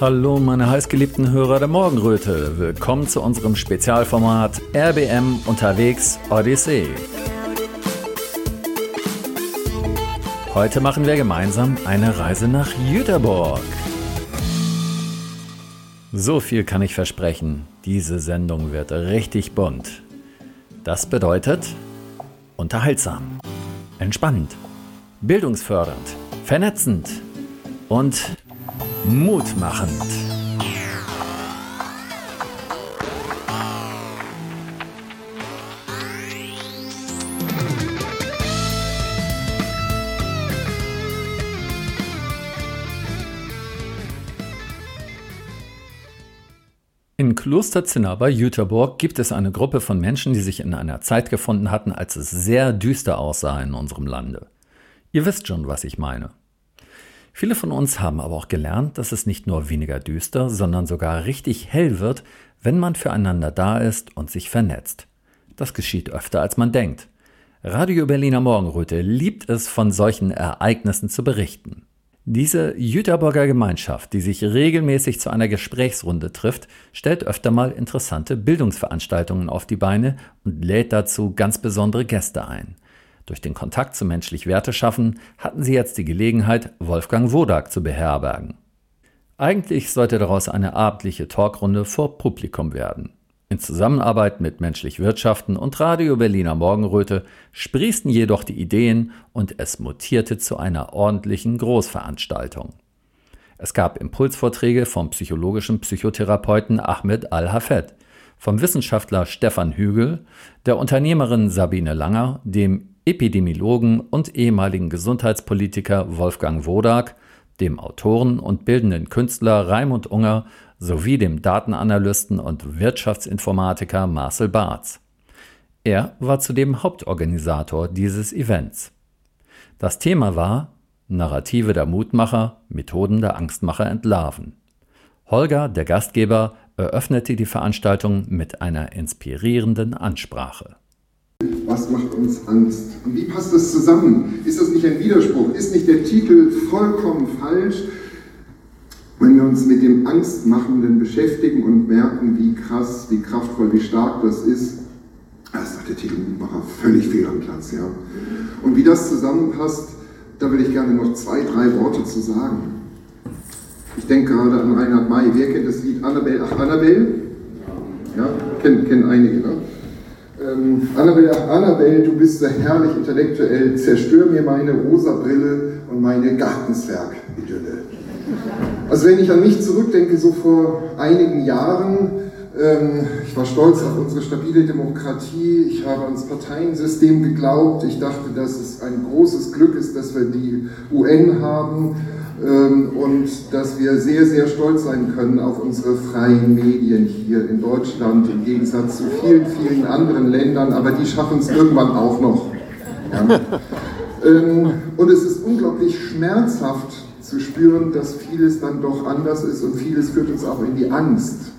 Hallo meine heißgeliebten Hörer der Morgenröte. Willkommen zu unserem Spezialformat RBM unterwegs Odyssee. Heute machen wir gemeinsam eine Reise nach Jüterborg. So viel kann ich versprechen, diese Sendung wird richtig bunt. Das bedeutet unterhaltsam, entspannend, bildungsfördernd, vernetzend und mutmachend. In Klosterzinna bei Jüterborg gibt es eine Gruppe von Menschen, die sich in einer Zeit gefunden hatten, als es sehr düster aussah in unserem Lande. Ihr wisst schon, was ich meine. Viele von uns haben aber auch gelernt, dass es nicht nur weniger düster, sondern sogar richtig hell wird, wenn man füreinander da ist und sich vernetzt. Das geschieht öfter, als man denkt. Radio Berliner Morgenröte liebt es, von solchen Ereignissen zu berichten. Diese Jüterburger Gemeinschaft, die sich regelmäßig zu einer Gesprächsrunde trifft, stellt öfter mal interessante Bildungsveranstaltungen auf die Beine und lädt dazu ganz besondere Gäste ein. Durch den Kontakt zu menschlich Werte schaffen hatten sie jetzt die Gelegenheit, Wolfgang Wodak zu beherbergen. Eigentlich sollte daraus eine abendliche Talkrunde vor Publikum werden. In Zusammenarbeit mit Menschlich Wirtschaften und Radio Berliner Morgenröte sprießten jedoch die Ideen und es mutierte zu einer ordentlichen Großveranstaltung. Es gab Impulsvorträge vom psychologischen Psychotherapeuten Ahmed Al-Hafed, vom Wissenschaftler Stefan Hügel, der Unternehmerin Sabine Langer, dem Epidemiologen und ehemaligen Gesundheitspolitiker Wolfgang Wodak, dem Autoren und bildenden Künstler Raimund Unger sowie dem Datenanalysten und Wirtschaftsinformatiker Marcel Barth. Er war zudem Hauptorganisator dieses Events. Das Thema war Narrative der Mutmacher, Methoden der Angstmacher entlarven. Holger, der Gastgeber, eröffnete die Veranstaltung mit einer inspirierenden Ansprache. Was macht uns Angst? Und wie passt das zusammen? Ist das nicht ein Widerspruch? Ist nicht der Titel vollkommen falsch? Wenn wir uns mit dem Angstmachenden beschäftigen und merken, wie krass, wie kraftvoll, wie stark das ist, das ist der Titelmacher völlig fehl am Platz. Ja? Und wie das zusammenpasst, da will ich gerne noch zwei, drei Worte zu sagen. Ich denke gerade an Reinhard May. Wer kennt das Lied Annabelle? Ach, Annabelle? Ja, kennen, kennen einige. Ne? Ähm, Annabelle, Annabelle, du bist so herrlich intellektuell, zerstör mir meine rosa Brille und meine Gartenzwerg-Idylle. Also wenn ich an mich zurückdenke, so vor einigen Jahren, ähm, ich war stolz auf unsere stabile Demokratie, ich habe ans Parteiensystem geglaubt, ich dachte, dass es ein großes Glück ist, dass wir die UN haben und dass wir sehr, sehr stolz sein können auf unsere freien Medien hier in Deutschland im Gegensatz zu vielen, vielen anderen Ländern, aber die schaffen es irgendwann auch noch. Ja. Ähm, und es ist unglaublich schmerzhaft zu spüren, dass vieles dann doch anders ist und vieles führt uns auch in die Angst.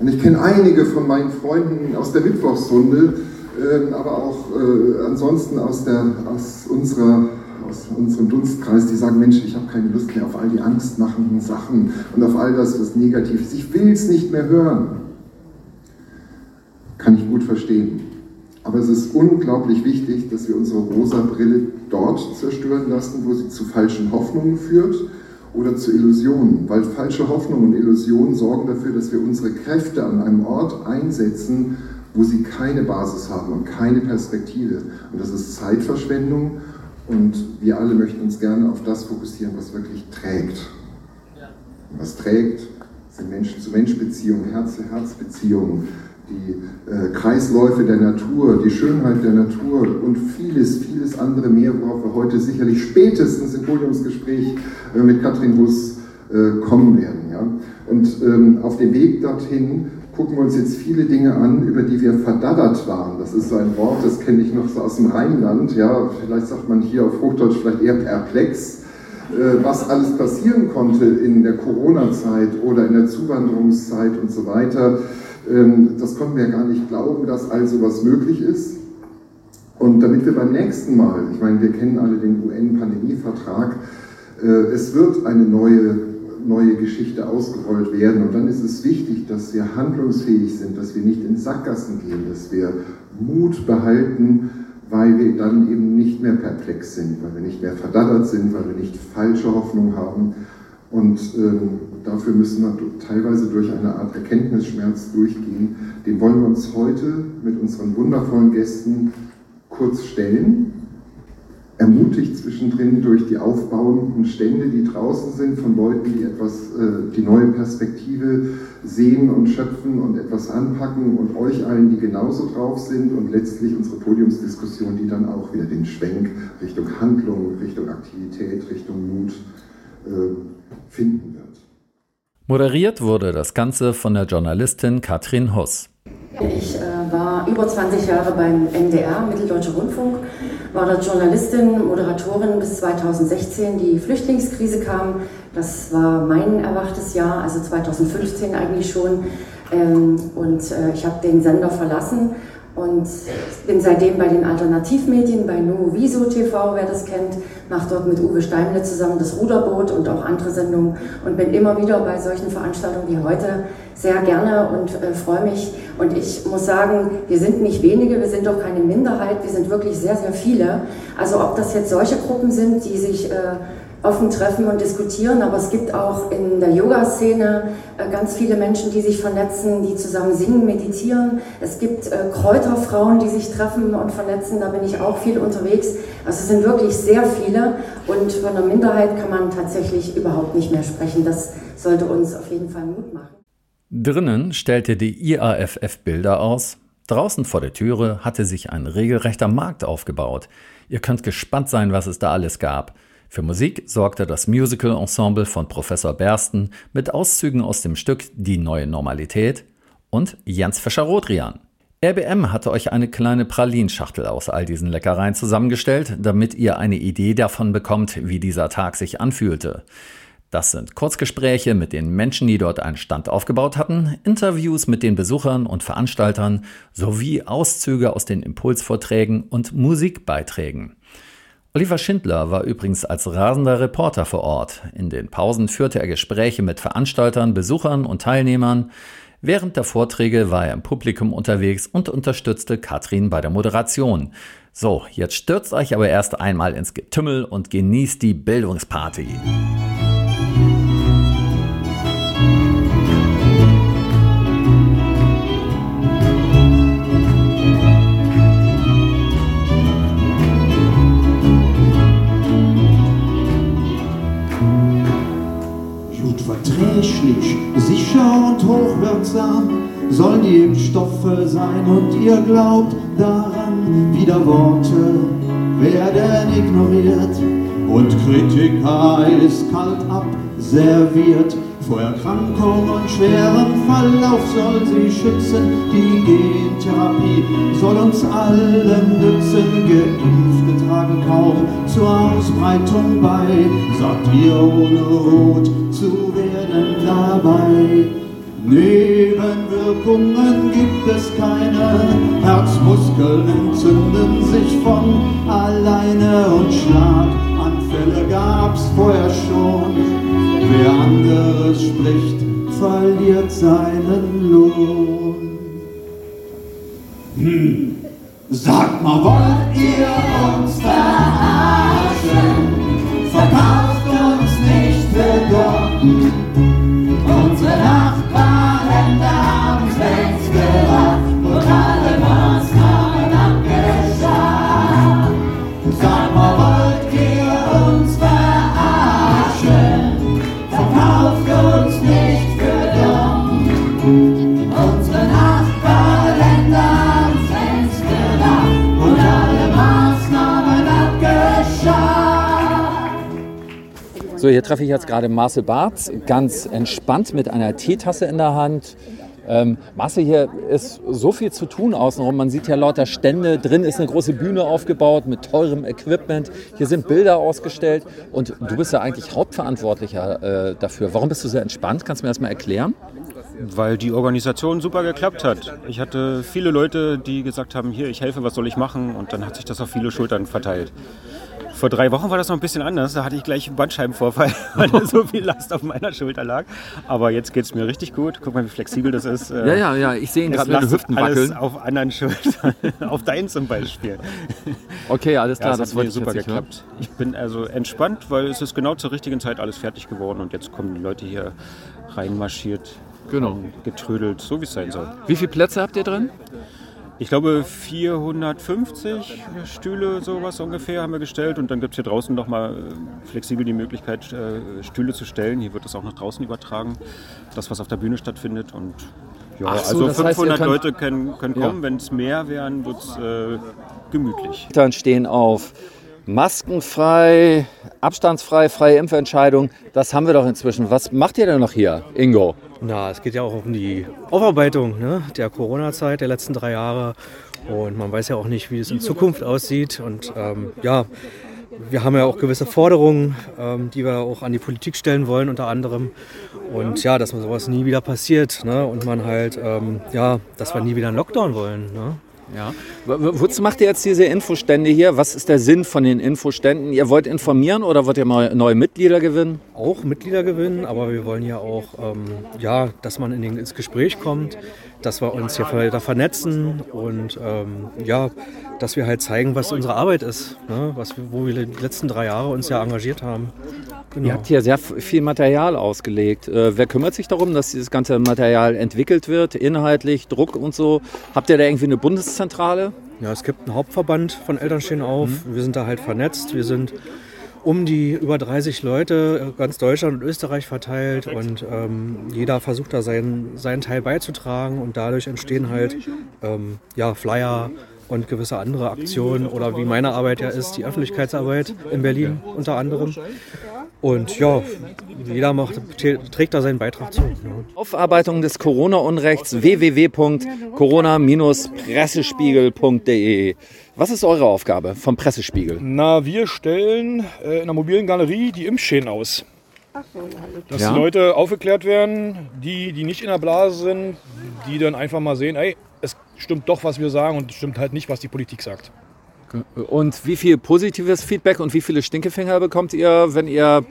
Und ich kenne einige von meinen Freunden aus der Mittwochsrunde, ähm, aber auch äh, ansonsten aus, der, aus unserer aus unserem Dunstkreis, die sagen, Mensch, ich habe keine Lust mehr auf all die angstmachenden Sachen und auf all das, was negativ ist. Ich will es nicht mehr hören. Kann ich gut verstehen. Aber es ist unglaublich wichtig, dass wir unsere rosa Brille dort zerstören lassen, wo sie zu falschen Hoffnungen führt oder zu Illusionen. Weil falsche Hoffnungen und Illusionen sorgen dafür, dass wir unsere Kräfte an einem Ort einsetzen, wo sie keine Basis haben und keine Perspektive. Und das ist Zeitverschwendung und wir alle möchten uns gerne auf das fokussieren, was wirklich trägt. Was trägt, sind Menschen-zu-Mensch-Beziehungen, Herz-zu-Herz-Beziehungen, die äh, Kreisläufe der Natur, die Schönheit der Natur und vieles, vieles andere mehr, worauf wir heute sicherlich spätestens im Podiumsgespräch äh, mit Katrin Huss äh, kommen werden. Ja? Und ähm, auf dem Weg dorthin gucken wir uns jetzt viele Dinge an, über die wir verdaddert waren. Das ist so ein Wort, das kenne ich noch so aus dem Rheinland. Ja, vielleicht sagt man hier auf Hochdeutsch vielleicht eher perplex, äh, was alles passieren konnte in der Corona-Zeit oder in der Zuwanderungszeit und so weiter. Ähm, das konnten wir gar nicht glauben, dass all sowas möglich ist. Und damit wir beim nächsten Mal, ich meine, wir kennen alle den UN-Pandemievertrag, äh, es wird eine neue neue Geschichte ausgerollt werden. Und dann ist es wichtig, dass wir handlungsfähig sind, dass wir nicht in Sackgassen gehen, dass wir Mut behalten, weil wir dann eben nicht mehr perplex sind, weil wir nicht mehr verdattert sind, weil wir nicht falsche Hoffnung haben. Und ähm, dafür müssen wir teilweise durch eine Art Erkenntnisschmerz durchgehen. Den wollen wir uns heute mit unseren wundervollen Gästen kurz stellen ermutigt zwischendrin durch die aufbauenden Stände, die draußen sind, von Leuten, die etwas, äh, die neue Perspektive sehen und schöpfen und etwas anpacken und euch allen, die genauso drauf sind und letztlich unsere Podiumsdiskussion, die dann auch wieder den Schwenk Richtung Handlung, Richtung Aktivität, Richtung Mut äh, finden wird. Moderiert wurde das Ganze von der Journalistin Katrin Huss. Ich äh, war über 20 Jahre beim NDR, Mitteldeutscher Rundfunk, war dort Journalistin, Moderatorin bis 2016. Die Flüchtlingskrise kam, das war mein erwachtes Jahr, also 2015 eigentlich schon. Ähm, und äh, ich habe den Sender verlassen und bin seitdem bei den Alternativmedien, bei Nuoviso TV, wer das kennt, mache dort mit Uwe Steimle zusammen das Ruderboot und auch andere Sendungen und bin immer wieder bei solchen Veranstaltungen wie heute sehr gerne und äh, freue mich. Und ich muss sagen, wir sind nicht wenige, wir sind doch keine Minderheit, wir sind wirklich sehr, sehr viele. Also ob das jetzt solche Gruppen sind, die sich äh, offen treffen und diskutieren, aber es gibt auch in der Yoga-Szene äh, ganz viele Menschen, die sich vernetzen, die zusammen singen, meditieren. Es gibt äh, Kräuterfrauen, die sich treffen und vernetzen, da bin ich auch viel unterwegs. Also es sind wirklich sehr viele und von einer Minderheit kann man tatsächlich überhaupt nicht mehr sprechen. Das sollte uns auf jeden Fall Mut machen. Drinnen stellte die IAFF Bilder aus. Draußen vor der Türe hatte sich ein regelrechter Markt aufgebaut. Ihr könnt gespannt sein, was es da alles gab. Für Musik sorgte das Musical-Ensemble von Professor Bersten mit Auszügen aus dem Stück Die neue Normalität und Jens Fischer-Rodrian. RBM hatte euch eine kleine Pralinschachtel aus all diesen Leckereien zusammengestellt, damit ihr eine Idee davon bekommt, wie dieser Tag sich anfühlte. Das sind Kurzgespräche mit den Menschen, die dort einen Stand aufgebaut hatten, Interviews mit den Besuchern und Veranstaltern sowie Auszüge aus den Impulsvorträgen und Musikbeiträgen. Oliver Schindler war übrigens als rasender Reporter vor Ort. In den Pausen führte er Gespräche mit Veranstaltern, Besuchern und Teilnehmern. Während der Vorträge war er im Publikum unterwegs und unterstützte Katrin bei der Moderation. So, jetzt stürzt euch aber erst einmal ins Getümmel und genießt die Bildungsparty. Technisch sicher und hochwirksam sollen die Impfstoffe sein. Und ihr glaubt daran, wieder Worte werden ignoriert und Kritiker eiskalt abserviert. Vor Erkrankung und schwerem Verlauf soll sie schützen. Die Gentherapie soll uns allen nützen. Geimpfte tragen kaum zur Ausbreitung bei. Sagt ihr ohne rot zu werden dabei. Nebenwirkungen gibt es keine, Herzmuskeln entzünden sich von alleine und Schlaganfälle gab's vorher schon. Wer anderes spricht, verliert seinen Lohn. Hm. Sag mal, wollt ihr uns verarschen? Verkauft uns nicht für dumm. So, hier treffe ich jetzt gerade Marcel Barth, ganz entspannt mit einer Teetasse in der Hand. Ähm, Marcel, hier ist so viel zu tun außenrum. Man sieht ja lauter Stände. Drin ist eine große Bühne aufgebaut mit teurem Equipment. Hier sind Bilder ausgestellt. Und du bist ja eigentlich Hauptverantwortlicher äh, dafür. Warum bist du so entspannt? Kannst du mir das mal erklären? weil die Organisation super geklappt hat. Ich hatte viele Leute, die gesagt haben, hier, ich helfe, was soll ich machen? Und dann hat sich das auf viele Schultern verteilt. Vor drei Wochen war das noch ein bisschen anders. Da hatte ich gleich einen Bandscheibenvorfall, weil so viel Last auf meiner Schulter lag. Aber jetzt geht es mir richtig gut. Guck mal, wie flexibel das ist. Ja, ja, ja. Ich sehe ihn gerade den Hüften alles auf anderen Schultern. auf deinen zum Beispiel. Okay, alles klar. Ja, das, das hat super geklappt. Hören. Ich bin also entspannt, weil es ist genau zur richtigen Zeit alles fertig geworden und jetzt kommen die Leute hier reinmarschiert. Genau. Getrödelt, so wie es sein soll. Wie viele Plätze habt ihr drin? Ich glaube 450 Stühle, sowas ungefähr, haben wir gestellt. Und dann gibt es hier draußen nochmal äh, flexibel die Möglichkeit, äh, Stühle zu stellen. Hier wird das auch nach draußen übertragen, das, was auf der Bühne stattfindet. Und ja, so, also 500 heißt, Leute können, können kommen. Ja. Wenn es mehr wären, wird es äh, gemütlich. Dann stehen auf maskenfrei, abstandsfrei, freie Impfentscheidung. Das haben wir doch inzwischen. Was macht ihr denn noch hier, Ingo? Na, es geht ja auch um die Aufarbeitung ne, der Corona-Zeit der letzten drei Jahre. Und man weiß ja auch nicht, wie es in Zukunft aussieht. Und ähm, ja, wir haben ja auch gewisse Forderungen, ähm, die wir auch an die Politik stellen wollen, unter anderem. Und ja, dass man sowas nie wieder passiert. Ne? Und man halt, ähm, ja, dass wir nie wieder einen Lockdown wollen. Ne? Ja. Wozu macht ihr jetzt diese Infostände hier? Was ist der Sinn von den Infoständen? Ihr wollt informieren oder wollt ihr mal neue Mitglieder gewinnen? Auch Mitglieder gewinnen, aber wir wollen ja auch, ähm, ja, dass man in den, ins Gespräch kommt, dass wir uns hier weiter vernetzen und ähm, ja, dass wir halt zeigen, was unsere Arbeit ist, ne? was, wo wir die letzten drei Jahre uns ja engagiert haben. Genau. Ihr habt hier sehr viel Material ausgelegt. Äh, wer kümmert sich darum, dass dieses ganze Material entwickelt wird, inhaltlich, Druck und so? Habt ihr da irgendwie eine Bundeszentrale? Ja, es gibt einen Hauptverband von Eltern stehen auf. Mhm. Wir sind da halt vernetzt. Wir sind um die über 30 Leute, ganz Deutschland und Österreich verteilt und ähm, jeder versucht da seinen, seinen Teil beizutragen und dadurch entstehen halt ähm, ja, Flyer, und gewisse andere Aktionen oder wie meine Arbeit ja ist, die Öffentlichkeitsarbeit in Berlin unter anderem. Und ja, jeder macht, trägt da seinen Beitrag zu. Aufarbeitung des Corona-Unrechts www.corona-pressespiegel.de. Was ist eure Aufgabe vom Pressespiegel? Na, wir stellen äh, in der mobilen Galerie die Impfschäden aus. Dass ja. die Leute aufgeklärt werden, die, die nicht in der Blase sind, die dann einfach mal sehen, ey, stimmt doch, was wir sagen und stimmt halt nicht, was die Politik sagt. Und wie viel positives Feedback und wie viele Stinkefinger bekommt ihr, wenn ihr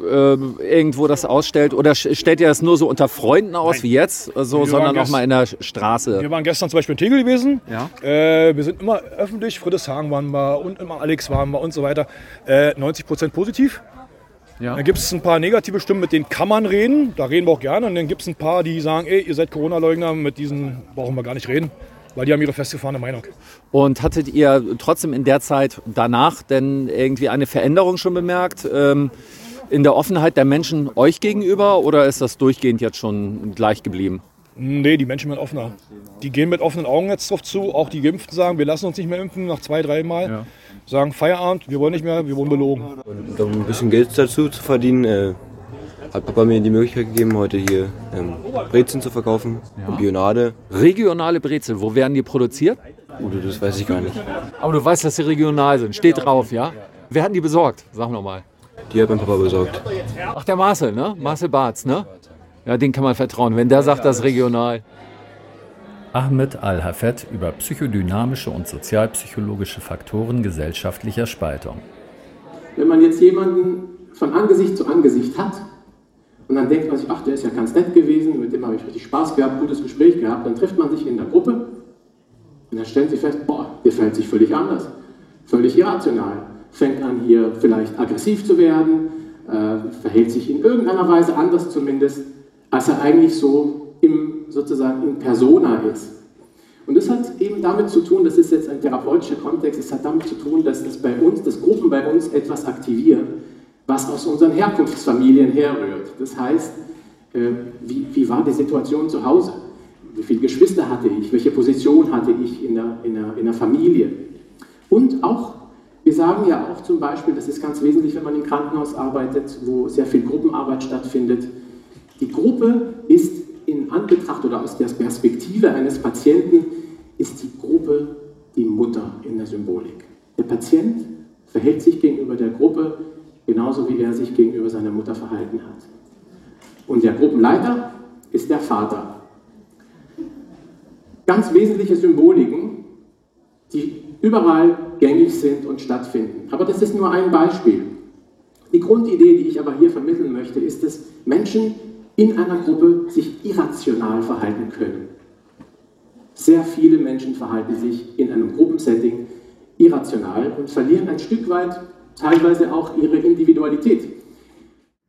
äh, irgendwo das ausstellt? Oder stellt ihr das nur so unter Freunden aus Nein. wie jetzt, so, sondern auch mal in der Straße? Wir waren gestern zum Beispiel in Tegel gewesen. Ja. Äh, wir sind immer öffentlich, Friedrichshagen waren wir und immer Alex waren wir und so weiter. Äh, 90 Prozent positiv. Ja. Dann gibt es ein paar negative Stimmen, mit denen kann man reden. Da reden wir auch gerne. Und dann gibt es ein paar, die sagen, ey, ihr seid Corona-Leugner, mit diesen brauchen wir gar nicht reden. Weil die haben ihre festgefahrene Meinung. Und hattet ihr trotzdem in der Zeit danach denn irgendwie eine Veränderung schon bemerkt? Ähm, in der Offenheit der Menschen euch gegenüber oder ist das durchgehend jetzt schon gleich geblieben? Nee, die Menschen werden offener. Die gehen mit offenen Augen jetzt drauf zu. Auch die Geimpften sagen, wir lassen uns nicht mehr impfen nach zwei, drei Mal. Ja. Sagen Feierabend, wir wollen nicht mehr, wir wurden belogen. Und um ein bisschen Geld dazu zu verdienen, äh, hat Papa mir die Möglichkeit gegeben, heute hier ähm, Brezeln zu verkaufen ja. und Bionade. Regionale Brezel, wo werden die produziert? Oh, das weiß ich gar nicht. Aber du weißt, dass sie regional sind. Steht drauf, ja? Wer hat die besorgt? Sag nochmal. Die hat mein Papa besorgt. Ach, der Marcel, ne? Marcel Barz, ne? Ja, den kann man vertrauen, wenn der sagt, das ist regional. Ahmed Al-Hafed über psychodynamische und sozialpsychologische Faktoren gesellschaftlicher Spaltung. Wenn man jetzt jemanden von Angesicht zu Angesicht hat und dann denkt man sich, ach, der ist ja ganz nett gewesen, mit dem habe ich richtig Spaß gehabt, gutes Gespräch gehabt, dann trifft man sich in der Gruppe und dann stellt sich fest, boah, der verhält sich völlig anders, völlig irrational, fängt an hier vielleicht aggressiv zu werden, äh, verhält sich in irgendeiner Weise anders zumindest als er eigentlich so im, sozusagen in Persona ist. Und das hat eben damit zu tun, das ist jetzt ein therapeutischer Kontext, es hat damit zu tun, dass das bei uns, dass Gruppen bei uns etwas aktivieren, was aus unseren Herkunftsfamilien herrührt. Das heißt, äh, wie, wie war die Situation zu Hause? Wie viele Geschwister hatte ich? Welche Position hatte ich in der, in der, in der Familie? Und auch, wir sagen ja auch zum Beispiel, das ist ganz wesentlich, wenn man im Krankenhaus arbeitet, wo sehr viel Gruppenarbeit stattfindet, die Gruppe ist in Anbetracht oder aus der Perspektive eines Patienten, ist die Gruppe die Mutter in der Symbolik. Der Patient verhält sich gegenüber der Gruppe genauso, wie er sich gegenüber seiner Mutter verhalten hat. Und der Gruppenleiter ist der Vater. Ganz wesentliche Symboliken, die überall gängig sind und stattfinden. Aber das ist nur ein Beispiel. Die Grundidee, die ich aber hier vermitteln möchte, ist, dass Menschen in einer Gruppe sich irrational verhalten können. Sehr viele Menschen verhalten sich in einem Gruppensetting irrational und verlieren ein Stück weit teilweise auch ihre Individualität.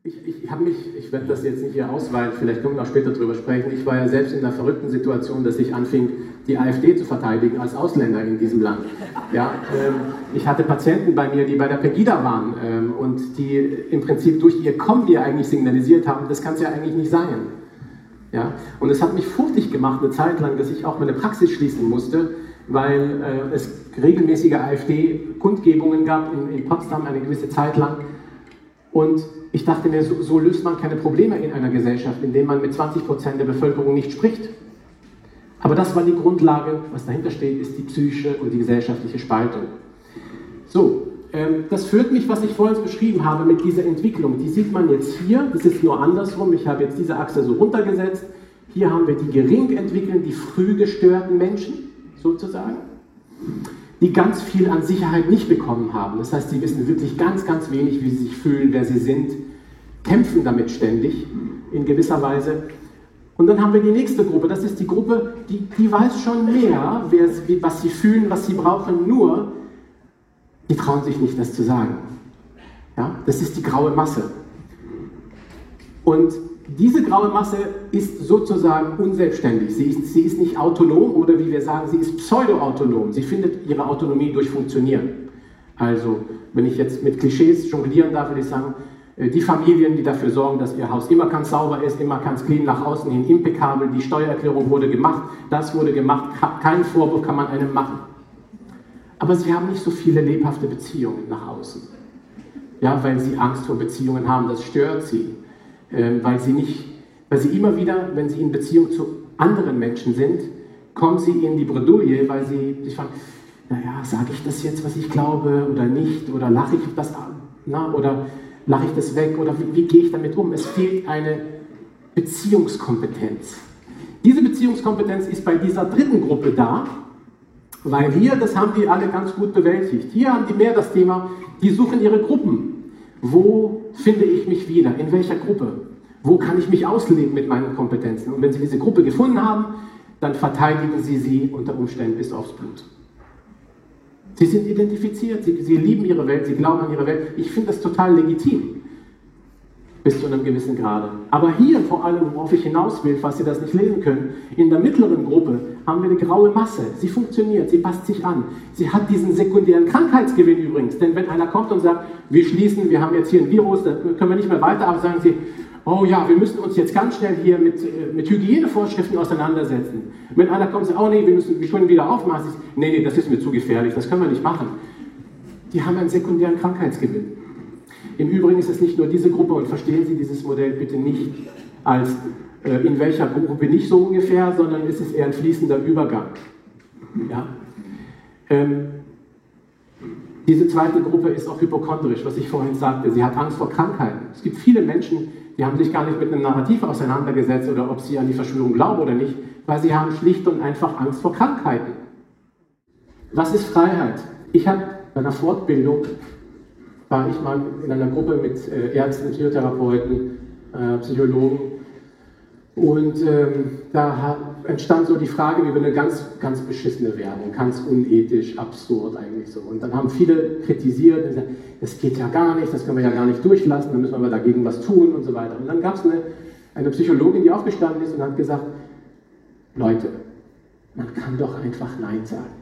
Ich, ich habe mich, ich werde das jetzt nicht hier ausweiten, vielleicht können wir auch später darüber sprechen. Ich war ja selbst in der verrückten Situation, dass ich anfing, die AfD zu verteidigen als Ausländer in diesem Land. Ja, ähm, ich hatte Patienten bei mir, die bei der Pegida waren ähm, und die im Prinzip durch ihr Kombi eigentlich signalisiert haben, das kann es ja eigentlich nicht sein. Ja, und es hat mich furchtig gemacht eine Zeit lang, dass ich auch meine Praxis schließen musste, weil äh, es regelmäßige AfD-Kundgebungen gab in, in Potsdam eine gewisse Zeit lang. Und ich dachte mir, so, so, löst man keine Probleme in einer Gesellschaft, indem man mit 20 Prozent der Bevölkerung nicht spricht. Aber das war die Grundlage, was dahinter steht, ist die psychische und die gesellschaftliche Spaltung. So, ähm, das führt mich, was ich vorhin beschrieben habe, mit dieser Entwicklung. Die sieht man jetzt hier, das ist nur andersrum. Ich habe jetzt diese Achse so runtergesetzt. Hier haben wir die gering entwickelnden, die früh gestörten Menschen, sozusagen die ganz viel an Sicherheit nicht bekommen haben. Das heißt, sie wissen wirklich ganz, ganz wenig, wie sie sich fühlen, wer sie sind, kämpfen damit ständig in gewisser Weise. Und dann haben wir die nächste Gruppe, das ist die Gruppe, die, die weiß schon mehr, wer, was sie fühlen, was sie brauchen, nur die trauen sich nicht, das zu sagen. Ja? Das ist die graue Masse. Und diese graue Masse ist sozusagen unselbstständig. Sie ist, sie ist nicht autonom oder wie wir sagen, sie ist pseudo-autonom. Sie findet ihre Autonomie durch Funktionieren. Also, wenn ich jetzt mit Klischees jonglieren darf, würde ich sagen, die Familien, die dafür sorgen, dass ihr Haus immer ganz sauber ist, immer ganz clean nach außen hin, impeccabel, die Steuererklärung wurde gemacht, das wurde gemacht, keinen Vorwurf kann man einem machen. Aber sie haben nicht so viele lebhafte Beziehungen nach außen. Ja, weil sie Angst vor Beziehungen haben, das stört sie. Ähm, weil sie nicht, weil sie immer wieder, wenn sie in Beziehung zu anderen Menschen sind, kommen sie in die Bredouille, weil sie sich fragen, naja, sage ich das jetzt, was ich glaube oder nicht, oder lache ich das na, oder lache ich das weg, oder wie, wie gehe ich damit um? Es fehlt eine Beziehungskompetenz. Diese Beziehungskompetenz ist bei dieser dritten Gruppe da, weil hier, das haben die alle ganz gut bewältigt. Hier haben die mehr das Thema, die suchen ihre Gruppen. Wo finde ich mich wieder? In welcher Gruppe? Wo kann ich mich ausleben mit meinen Kompetenzen? Und wenn Sie diese Gruppe gefunden haben, dann verteidigen Sie sie unter Umständen bis aufs Blut. Sie sind identifiziert, sie, sie lieben ihre Welt, sie glauben an ihre Welt. Ich finde das total legitim bis zu einem gewissen Grade. Aber hier vor allem, worauf ich hinaus will, falls Sie das nicht lesen können, in der mittleren Gruppe haben wir eine graue Masse. Sie funktioniert, sie passt sich an. Sie hat diesen sekundären Krankheitsgewinn übrigens. Denn wenn einer kommt und sagt, wir schließen, wir haben jetzt hier ein Virus, da können wir nicht mehr weiter, aber sagen Sie, oh ja, wir müssen uns jetzt ganz schnell hier mit, äh, mit Hygienevorschriften auseinandersetzen. Wenn einer kommt und sagt, oh nee, wir müssen wir schon wieder aufmachen, nee, nee, das ist mir zu gefährlich, das können wir nicht machen. Die haben einen sekundären Krankheitsgewinn. Im Übrigen ist es nicht nur diese Gruppe und verstehen Sie dieses Modell bitte nicht als äh, in welcher Gruppe nicht so ungefähr, sondern es ist eher ein fließender Übergang. Ja? Ähm, diese zweite Gruppe ist auch hypochondrisch, was ich vorhin sagte. Sie hat Angst vor Krankheiten. Es gibt viele Menschen, die haben sich gar nicht mit einem Narrativ auseinandergesetzt oder ob sie an die Verschwörung glauben oder nicht, weil sie haben schlicht und einfach Angst vor Krankheiten. Was ist Freiheit? Ich habe bei einer Fortbildung war ich mal in einer Gruppe mit äh, Ärzten, Psychotherapeuten, äh, Psychologen. Und ähm, da entstand so die Frage über eine ganz, ganz beschissene Werbung, ganz unethisch, absurd eigentlich so. Und dann haben viele kritisiert, gesagt, das geht ja gar nicht, das können wir ja gar nicht durchlassen, da müssen wir aber dagegen was tun und so weiter. Und dann gab es eine, eine Psychologin, die aufgestanden ist und hat gesagt, Leute, man kann doch einfach Nein sagen.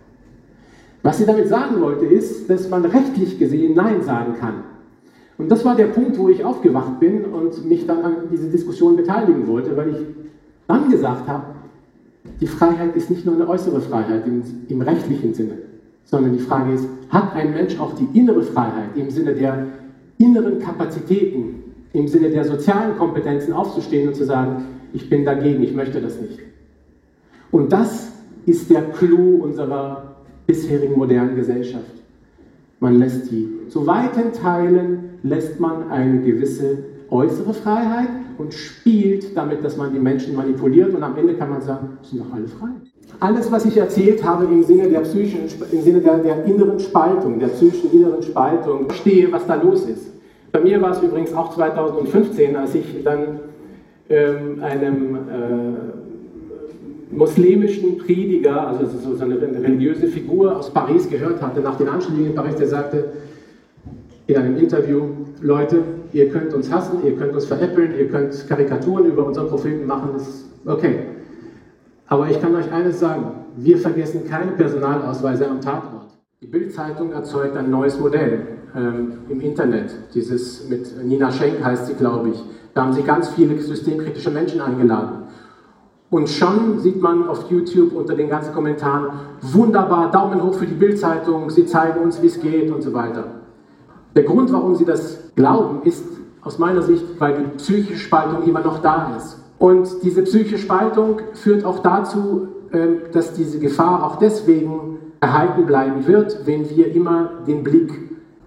Was sie damit sagen wollte, ist, dass man rechtlich gesehen Nein sagen kann. Und das war der Punkt, wo ich aufgewacht bin und mich dann an diese Diskussion beteiligen wollte, weil ich dann gesagt habe, die Freiheit ist nicht nur eine äußere Freiheit im, im rechtlichen Sinne, sondern die Frage ist, hat ein Mensch auch die innere Freiheit im Sinne der inneren Kapazitäten, im Sinne der sozialen Kompetenzen aufzustehen und zu sagen, ich bin dagegen, ich möchte das nicht. Und das ist der Clou unserer bisherigen modernen Gesellschaft. Man lässt die zu weiten Teilen, lässt man eine gewisse äußere Freiheit und spielt damit, dass man die Menschen manipuliert und am Ende kann man sagen, sind doch alle frei. Alles, was ich erzählt habe im Sinne der psychischen, im Sinne der, der inneren Spaltung, der psychischen inneren Spaltung, verstehe, was da los ist. Bei mir war es übrigens auch 2015, als ich dann ähm, einem äh, muslimischen Prediger, also so eine, religiöse Figur aus Paris gehört hatte, nach den Anschlägen in Paris, der sagte in einem Interview, Leute, ihr könnt uns hassen, ihr könnt uns veräppeln, ihr könnt Karikaturen über unseren Propheten machen, ist okay. Aber ich kann euch eines sagen, wir vergessen keine Personalausweise am Tatort. Die Bildzeitung erzeugt ein neues Modell ähm, im Internet, dieses mit Nina Schenk heißt sie, glaube ich. Da haben sie ganz viele systemkritische Menschen eingeladen. Und schon sieht man auf YouTube unter den ganzen Kommentaren, wunderbar, Daumen hoch für die Bildzeitung, sie zeigen uns, wie es geht und so weiter. Der Grund, warum sie das glauben, ist aus meiner Sicht, weil die psychische Spaltung immer noch da ist. Und diese psychische Spaltung führt auch dazu, ähm, dass diese Gefahr auch deswegen erhalten bleiben wird, wenn wir immer den Blick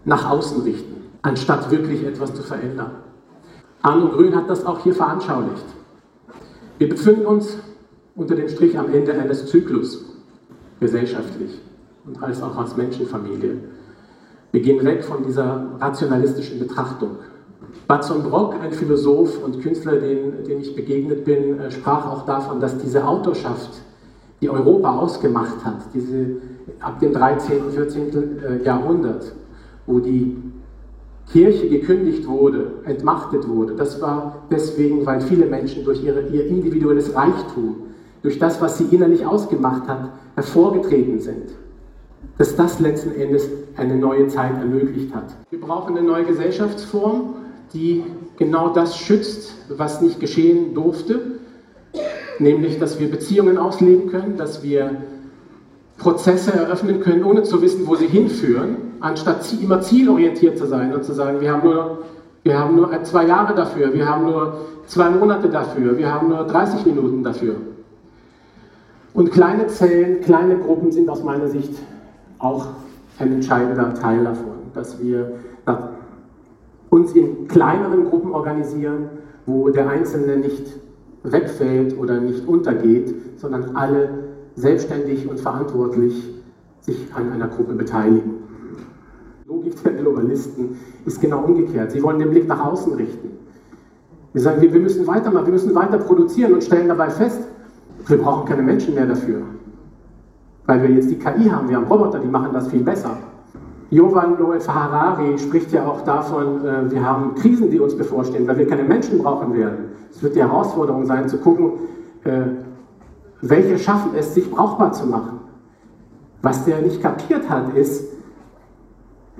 nach außen richten, anstatt wirklich etwas zu verändern. Arno Grün hat das auch hier veranschaulicht. Wir befinden uns unter dem Strich am Ende eines Zyklus, gesellschaftlich und als auch als Menschenfamilie. Wir gehen weg von dieser rationalistischen Betrachtung. Batson Brock, ein Philosoph und Künstler, dem, dem ich begegnet bin, äh, sprach auch davon, dass diese Autorschaft, die Europa ausgemacht hat, diese, ab dem 13., 14. Äh, Jahrhundert, wo die Kirche gekündigt wurde, entmachtet wurde, das war deswegen, weil viele Menschen durch ihre, ihr individuelles Reichtum, durch das, was sie innerlich ausgemacht hat, hervorgetreten sind. Dass das letzten Endes eine neue Zeit ermöglicht hat. Wir brauchen eine neue Gesellschaftsform, die genau das schützt, was nicht geschehen durfte, nämlich dass wir Beziehungen ausleben können, dass wir Prozesse eröffnen können, ohne zu wissen, wo sie hinführen, anstatt immer zielorientiert zu sein und zu sagen, wir haben nur, wir haben nur zwei Jahre dafür, wir haben nur zwei Monate dafür, wir haben nur 30 Minuten dafür. Und kleine Zellen, kleine Gruppen sind aus meiner Sicht auch ein entscheidender Teil davon, dass wir uns in kleineren Gruppen organisieren, wo der Einzelne nicht wegfällt oder nicht untergeht, sondern alle selbstständig und verantwortlich sich an einer Gruppe beteiligen. Die Logik der Globalisten ist genau umgekehrt. Sie wollen den Blick nach außen richten. Wir sagen, wir, müssen weitermachen, wir müssen weiter produzieren und stellen dabei fest, wir brauchen keine Menschen mehr dafür. Weil wir jetzt die KI haben, wir haben Roboter, die machen das viel besser. Jovan Noel Harari spricht ja auch davon, äh, wir haben Krisen, die uns bevorstehen, weil wir keine Menschen brauchen werden. Es wird die Herausforderung sein, zu gucken, äh, welche schaffen es, sich brauchbar zu machen. Was der nicht kapiert hat, ist,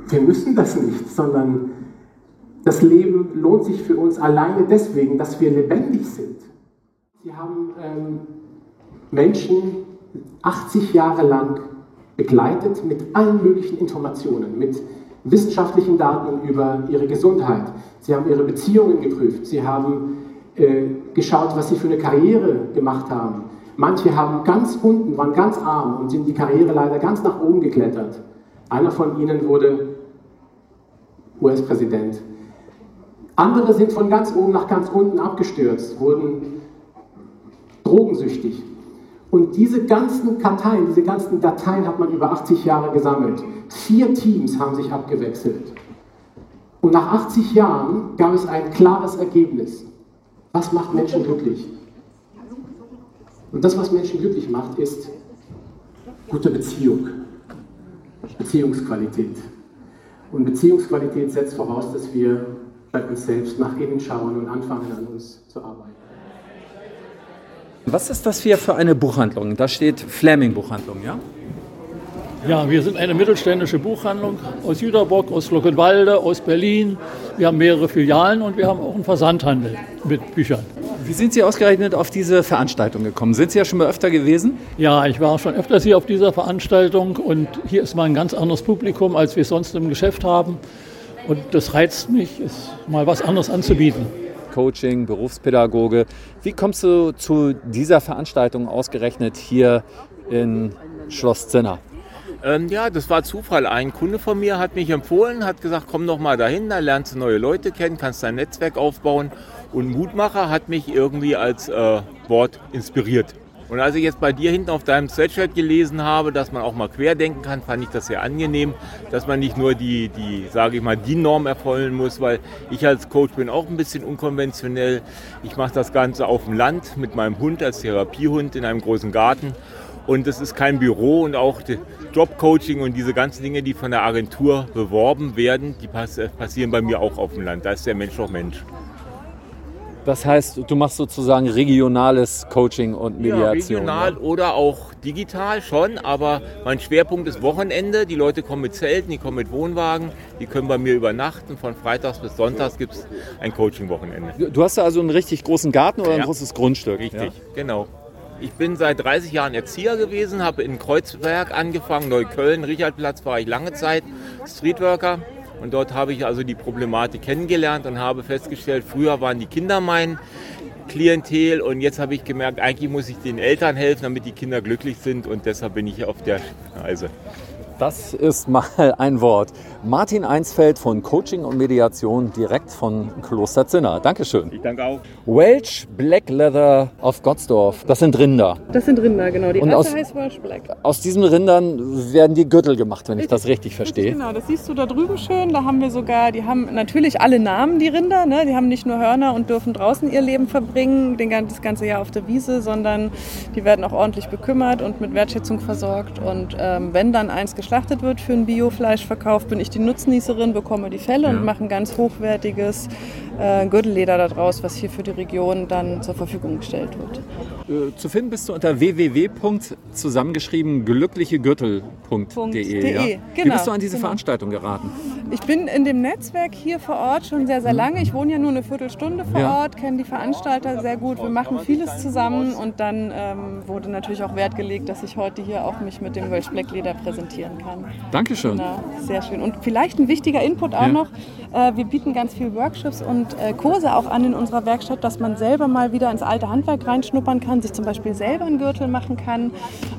wir müssen das nicht, sondern das Leben lohnt sich für uns alleine deswegen, dass wir lebendig sind. Sie haben ähm, Menschen 80 Jahre lang begleitet mit allen möglichen Informationen, mit wissenschaftlichen Daten über ihre Gesundheit. Sie haben ihre Beziehungen geprüft. Sie haben äh, geschaut, was sie für eine Karriere gemacht haben. Manche haben ganz unten, waren ganz arm und sind die Karriere leider ganz nach oben geklettert. Einer von ihnen wurde US-Präsident. Andere sind von ganz oben nach ganz unten abgestürzt, wurden drogensüchtig, und diese ganzen Karteien, diese ganzen Dateien hat man über 80 Jahre gesammelt. Vier Teams haben sich abgewechselt. Und nach 80 Jahren gab es ein klares Ergebnis. Was macht Menschen glücklich? Und das, was Menschen glücklich macht, ist gute Beziehung, Beziehungsqualität. Und Beziehungsqualität setzt voraus, dass wir bei uns selbst nach innen schauen und anfangen, an uns zu arbeiten. Was ist das hier für eine Buchhandlung? Da steht Fleming Buchhandlung, ja? Ja, wir sind eine mittelständische Buchhandlung aus Jüterbock, aus Luckenwalde, aus Berlin. Wir haben mehrere Filialen und wir haben auch einen Versandhandel mit Büchern. Wie sind Sie ausgerechnet auf diese Veranstaltung gekommen? Sind Sie ja schon mal öfter gewesen? Ja, ich war schon öfters hier auf dieser Veranstaltung und hier ist mal ein ganz anderes Publikum, als wir es sonst im Geschäft haben. Und das reizt mich, mal was anderes anzubieten. Coaching, Berufspädagoge. Wie kommst du zu dieser Veranstaltung ausgerechnet hier in Schloss Zinner? Ähm, ja, das war Zufall. Ein Kunde von mir hat mich empfohlen, hat gesagt, komm doch mal dahin, da lernst du neue Leute kennen, kannst dein Netzwerk aufbauen. Und Mutmacher hat mich irgendwie als äh, Wort inspiriert. Und als ich jetzt bei dir hinten auf deinem Sweatshirt gelesen habe, dass man auch mal querdenken kann, fand ich das sehr angenehm, dass man nicht nur die, die sage ich mal, die Norm erfüllen muss, weil ich als Coach bin auch ein bisschen unkonventionell. Ich mache das Ganze auf dem Land mit meinem Hund als Therapiehund in einem großen Garten. Und es ist kein Büro und auch Jobcoaching und diese ganzen Dinge, die von der Agentur beworben werden, die passieren bei mir auch auf dem Land. Da ist der Mensch auch Mensch. Das heißt, du machst sozusagen regionales Coaching und Mediation. Ja, regional ja. oder auch digital schon, aber mein Schwerpunkt ist Wochenende. Die Leute kommen mit Zelten, die kommen mit Wohnwagen, die können bei mir übernachten. Von Freitags bis Sonntags gibt es ein Coaching-Wochenende. Du hast da also einen richtig großen Garten oder ein großes Grundstück? Richtig, ja. genau. Ich bin seit 30 Jahren Erzieher gewesen, habe in Kreuzberg angefangen, Neukölln, Richardplatz war ich lange Zeit, Streetworker. Und dort habe ich also die Problematik kennengelernt und habe festgestellt, früher waren die Kinder mein Klientel und jetzt habe ich gemerkt, eigentlich muss ich den Eltern helfen, damit die Kinder glücklich sind und deshalb bin ich auf der Reise. Das ist mal ein Wort. Martin Einsfeld von Coaching und Mediation direkt von Kloster Zinner. Dankeschön. Ich danke auch. Welsh Black Leather auf Gottsdorf. Das sind Rinder. Das sind Rinder, genau. Die und Rasse aus, heißt Welsh Black. Aus diesen Rindern werden die Gürtel gemacht, wenn ich das richtig verstehe. Genau, das siehst du da drüben schön. Da haben wir sogar, die haben natürlich alle Namen, die Rinder. Ne? Die haben nicht nur Hörner und dürfen draußen ihr Leben verbringen, das ganze Jahr auf der Wiese, sondern die werden auch ordentlich bekümmert und mit Wertschätzung versorgt. Und ähm, wenn dann eins geschlachtet geschlachtet wird für einen Biofleischverkauf, bin ich die Nutznießerin, bekomme die Felle ja. und mache ein ganz hochwertiges äh, Gürtelleder daraus, was hier für die Region dann zur Verfügung gestellt wird. Äh, zu finden bist du unter www.zusammengeschrieben glücklichegürtel.de. Ja? Genau, Wie bist du an diese genau. Veranstaltung geraten? Ich bin in dem Netzwerk hier vor Ort schon sehr, sehr lange. Ich wohne ja nur eine Viertelstunde vor ja. Ort, kenne die Veranstalter sehr gut. Wir machen vieles zusammen und dann ähm, wurde natürlich auch Wert gelegt, dass ich heute hier auch mich mit dem Welsh Black Leder präsentieren kann. Dankeschön. Genau, sehr schön. Und vielleicht ein wichtiger Input auch ja. noch. Äh, wir bieten ganz viele Workshops und äh, Kurse auch an in unserer Werkstatt, dass man selber mal wieder ins alte Handwerk reinschnuppern kann, sich zum Beispiel selber einen Gürtel machen kann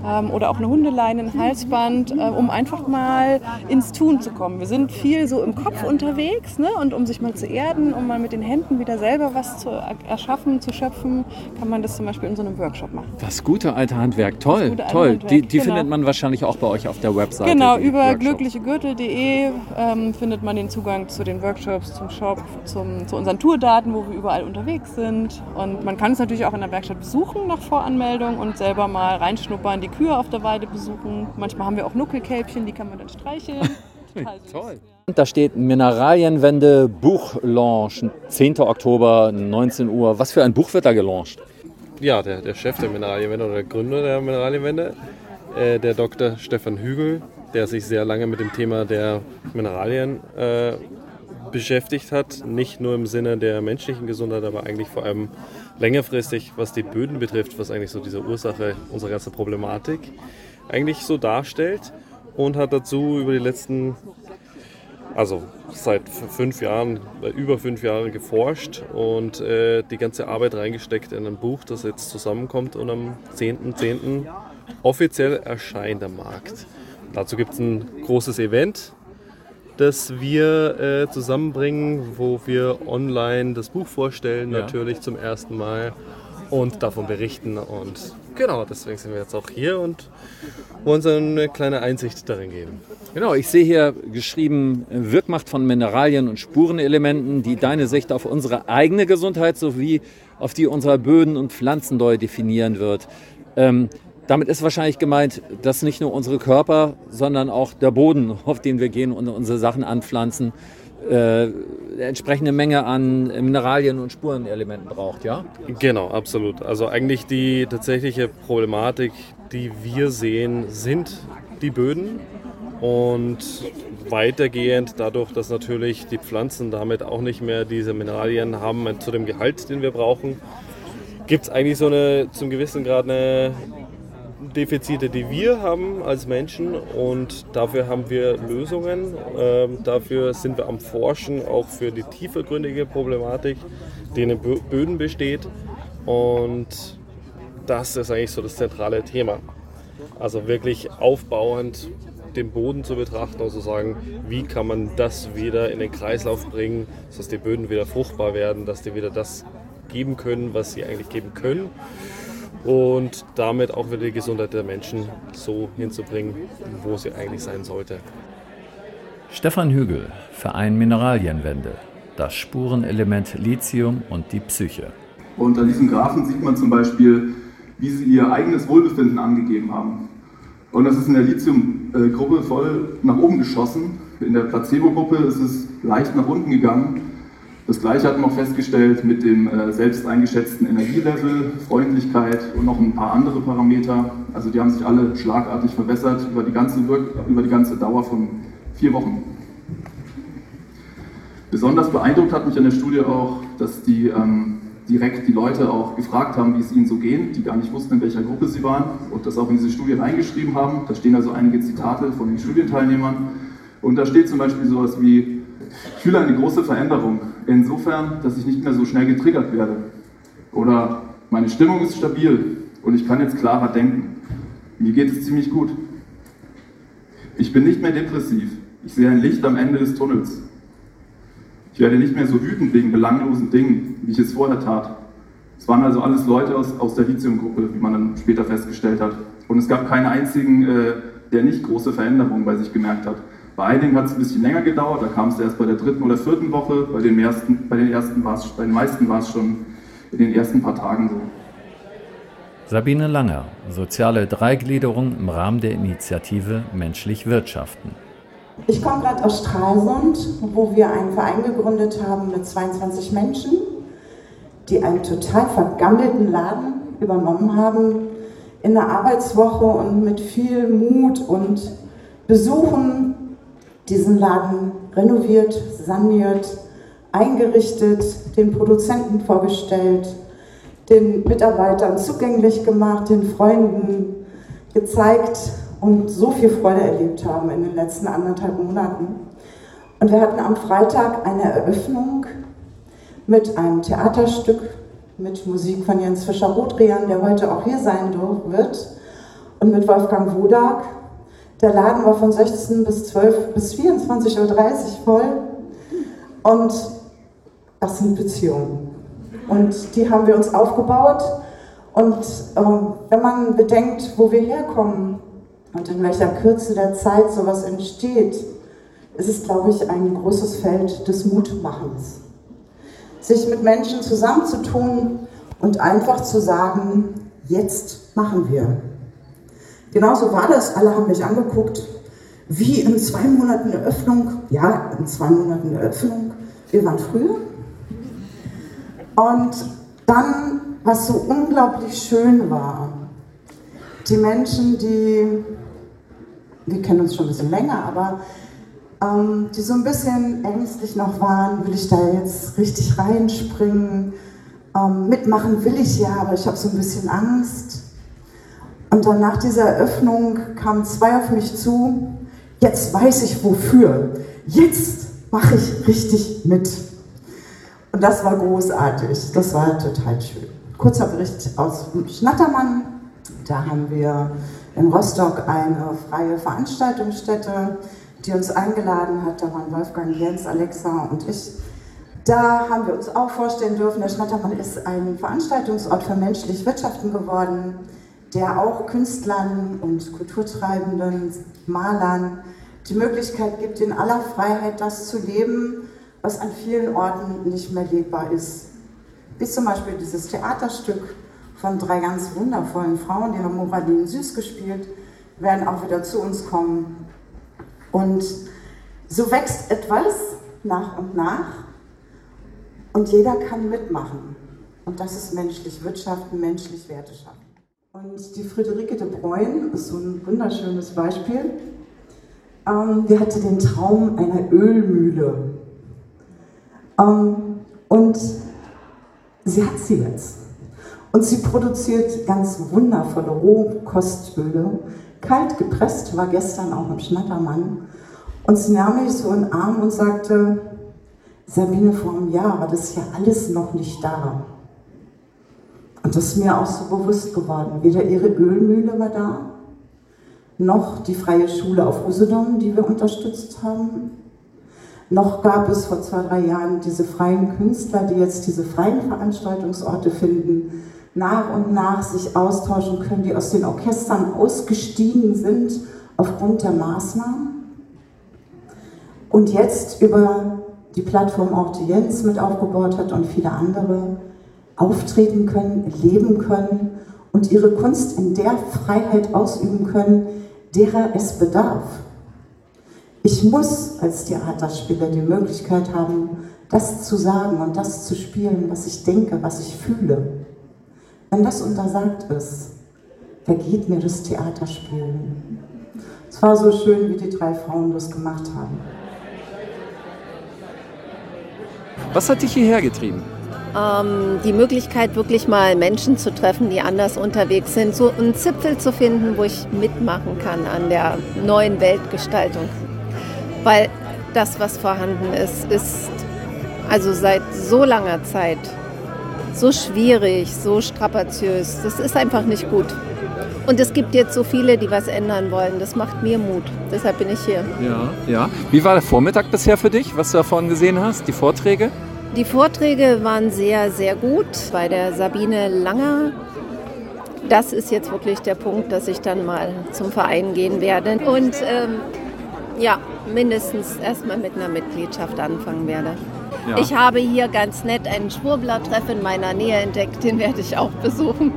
ähm, oder auch eine Hundeleine, ein Halsband, äh, um einfach mal ins Tun zu kommen. Wir sind viel so im Kopf unterwegs ne? und um sich mal zu erden, um mal mit den Händen wieder selber was zu erschaffen, zu schöpfen, kann man das zum Beispiel in so einem Workshop machen. Das gute alte Handwerk, toll, toll. Handwerk, die, die genau. findet man wahrscheinlich auch bei euch auf der Website. Genau, über glücklichegürtel.de ähm, findet man den Zugang zu den Workshops, zum Shop, zum, zu unseren Tourdaten, wo wir überall unterwegs sind. Und man kann es natürlich auch in der Werkstatt besuchen nach Voranmeldung und selber mal reinschnuppern, die Kühe auf der Weide besuchen. Manchmal haben wir auch Nuckelkälbchen, die kann man dann streicheln. Toll. Und da steht Mineralienwende Buchlaunch, 10. Oktober, 19 Uhr. Was für ein Buch wird da gelauncht? Ja, der, der Chef der Mineralienwende oder der Gründer der Mineralienwende, äh, der Dr. Stefan Hügel, der sich sehr lange mit dem Thema der Mineralien äh, beschäftigt hat. Nicht nur im Sinne der menschlichen Gesundheit, aber eigentlich vor allem längerfristig, was die Böden betrifft, was eigentlich so diese Ursache unserer ganzen Problematik eigentlich so darstellt. Und hat dazu über die letzten, also seit fünf Jahren, äh, über fünf Jahren geforscht und äh, die ganze Arbeit reingesteckt in ein Buch, das jetzt zusammenkommt und am 10.10. .10. offiziell erscheint am Markt. Dazu gibt es ein großes Event, das wir äh, zusammenbringen, wo wir online das Buch vorstellen, ja. natürlich zum ersten Mal und davon berichten. Und genau, deswegen sind wir jetzt auch hier und wollen uns eine kleine Einsicht darin geben. Genau, ich sehe hier geschrieben Wirkmacht von Mineralien und Spurenelementen, die deine Sicht auf unsere eigene Gesundheit sowie auf die unserer Böden und Pflanzen neu definieren wird. Ähm, damit ist wahrscheinlich gemeint, dass nicht nur unsere Körper, sondern auch der Boden, auf den wir gehen und unsere Sachen anpflanzen, äh, entsprechende Menge an Mineralien und Spurenelementen braucht, ja? Genau, absolut. Also eigentlich die tatsächliche Problematik, die wir sehen, sind die Böden. Und weitergehend, dadurch, dass natürlich die Pflanzen damit auch nicht mehr diese Mineralien haben zu dem Gehalt, den wir brauchen, gibt es eigentlich so eine zum gewissen Grad eine Defizite, die wir haben als Menschen und dafür haben wir Lösungen. Ähm, dafür sind wir am Forschen, auch für die tiefergründige Problematik, die in den Böden besteht. Und das ist eigentlich so das zentrale Thema. Also wirklich aufbauend den Boden zu betrachten und zu sagen, wie kann man das wieder in den Kreislauf bringen, dass die Böden wieder fruchtbar werden, dass die wieder das geben können, was sie eigentlich geben können. Und damit auch wieder die Gesundheit der Menschen so hinzubringen, wo sie eigentlich sein sollte. Stefan Hügel, Verein Mineralienwende, das Spurenelement Lithium und die Psyche. Unter diesem Graphen sieht man zum Beispiel, wie sie ihr eigenes Wohlbefinden angegeben haben. Und das ist in der Lithium-Gruppe voll nach oben geschossen. In der Placebo-Gruppe ist es leicht nach unten gegangen. Das gleiche hat man auch festgestellt mit dem äh, selbst eingeschätzten Energielevel, Freundlichkeit und noch ein paar andere Parameter. Also die haben sich alle schlagartig verbessert über die ganze, Wirk über die ganze Dauer von vier Wochen. Besonders beeindruckt hat mich an der Studie auch, dass die ähm, direkt die Leute auch gefragt haben, wie es ihnen so geht, die gar nicht wussten, in welcher Gruppe sie waren und das auch in diese Studie reingeschrieben haben. Da stehen also einige Zitate von den Studienteilnehmern. Und da steht zum Beispiel sowas wie, ich fühle eine große Veränderung, insofern, dass ich nicht mehr so schnell getriggert werde. Oder meine Stimmung ist stabil und ich kann jetzt klarer denken. Mir geht es ziemlich gut. Ich bin nicht mehr depressiv. Ich sehe ein Licht am Ende des Tunnels. Ich werde nicht mehr so wütend wegen belanglosen Dingen, wie ich es vorher tat. Es waren also alles Leute aus, aus der Lithium-Gruppe, wie man dann später festgestellt hat. Und es gab keinen einzigen, äh, der nicht große Veränderungen bei sich gemerkt hat. Bei einigen hat es ein bisschen länger gedauert, da kam es erst bei der dritten oder vierten Woche, bei den, ersten, bei den, ersten war's, bei den meisten war es schon in den ersten paar Tagen so. Sabine Langer, soziale Dreigliederung im Rahmen der Initiative Menschlich Wirtschaften. Ich komme gerade aus Stralsund, wo wir einen Verein gegründet haben mit 22 Menschen, die einen total vergammelten Laden übernommen haben in der Arbeitswoche und mit viel Mut und Besuchen diesen Laden renoviert, saniert, eingerichtet, den Produzenten vorgestellt, den Mitarbeitern zugänglich gemacht, den Freunden gezeigt und so viel Freude erlebt haben in den letzten anderthalb Monaten. Und wir hatten am Freitag eine Eröffnung mit einem Theaterstück mit Musik von Jens Fischer-Rodrian, der heute auch hier sein wird, und mit Wolfgang Wodak, der Laden war von 16 bis 12 bis 24.30 Uhr voll. Und das sind Beziehungen. Und die haben wir uns aufgebaut. Und ähm, wenn man bedenkt, wo wir herkommen und in welcher Kürze der Zeit sowas entsteht, ist es, glaube ich, ein großes Feld des Mutmachens. Sich mit Menschen zusammenzutun und einfach zu sagen, jetzt machen wir. Genauso war das. Alle haben mich angeguckt. Wie in zwei Monaten Eröffnung? Ja, in zwei Monaten Eröffnung. Wir waren früher. Und dann, was so unglaublich schön war, die Menschen, die, wir kennen uns schon ein bisschen länger, aber ähm, die so ein bisschen ängstlich noch waren, will ich da jetzt richtig reinspringen? Ähm, mitmachen will ich ja, aber ich habe so ein bisschen Angst. Und dann nach dieser Eröffnung kamen zwei auf mich zu, jetzt weiß ich wofür, jetzt mache ich richtig mit. Und das war großartig, das war total schön. Kurzer Bericht aus Schnattermann, da haben wir in Rostock eine freie Veranstaltungsstätte, die uns eingeladen hat. Da waren Wolfgang, Jens, Alexa und ich. Da haben wir uns auch vorstellen dürfen, der Schnattermann ist ein Veranstaltungsort für menschlich Wirtschaften geworden der auch Künstlern und Kulturtreibenden, Malern die Möglichkeit gibt, in aller Freiheit das zu leben, was an vielen Orten nicht mehr lebbar ist. Wie zum Beispiel dieses Theaterstück von drei ganz wundervollen Frauen, die haben Moradin Süß gespielt, werden auch wieder zu uns kommen. Und so wächst etwas nach und nach und jeder kann mitmachen. Und das ist menschlich Wirtschaften, menschlich Werte schaffen. Und die Friederike de Bruyne ist so ein wunderschönes Beispiel. Ähm, die hatte den Traum einer Ölmühle. Ähm, und sie hat sie jetzt. Und sie produziert ganz wundervolle Rohkostöle. Kalt gepresst, war gestern auch im Schnattermann. Und sie nahm mich so in den Arm und sagte, Sabine, vor einem Jahr war das ja alles noch nicht da. Und das ist mir auch so bewusst geworden. Weder ihre Ölmühle war da, noch die freie Schule auf Usedom, die wir unterstützt haben. Noch gab es vor zwei, drei Jahren diese freien Künstler, die jetzt diese freien Veranstaltungsorte finden, nach und nach sich austauschen können, die aus den Orchestern ausgestiegen sind aufgrund der Maßnahmen. Und jetzt über die Plattform auch die Jens mit aufgebaut hat und viele andere auftreten können, leben können und ihre Kunst in der Freiheit ausüben können, derer es bedarf. Ich muss als Theaterspieler die Möglichkeit haben, das zu sagen und das zu spielen, was ich denke, was ich fühle. Wenn das untersagt ist, vergeht mir das Theaterspielen. Es war so schön, wie die drei Frauen das gemacht haben. Was hat dich hierher getrieben? Ähm, die Möglichkeit, wirklich mal Menschen zu treffen, die anders unterwegs sind, so einen Zipfel zu finden, wo ich mitmachen kann an der neuen Weltgestaltung. Weil das, was vorhanden ist, ist also seit so langer Zeit so schwierig, so strapaziös. Das ist einfach nicht gut. Und es gibt jetzt so viele, die was ändern wollen. Das macht mir Mut. Deshalb bin ich hier. Ja, ja. Wie war der Vormittag bisher für dich, was du davon gesehen hast, die Vorträge? Die Vorträge waren sehr, sehr gut. Bei der Sabine Langer, das ist jetzt wirklich der Punkt, dass ich dann mal zum Verein gehen werde. Und ähm, ja, mindestens erstmal mit einer Mitgliedschaft anfangen werde. Ja. Ich habe hier ganz nett einen Schwurbler-Treff in meiner Nähe entdeckt, den werde ich auch besuchen.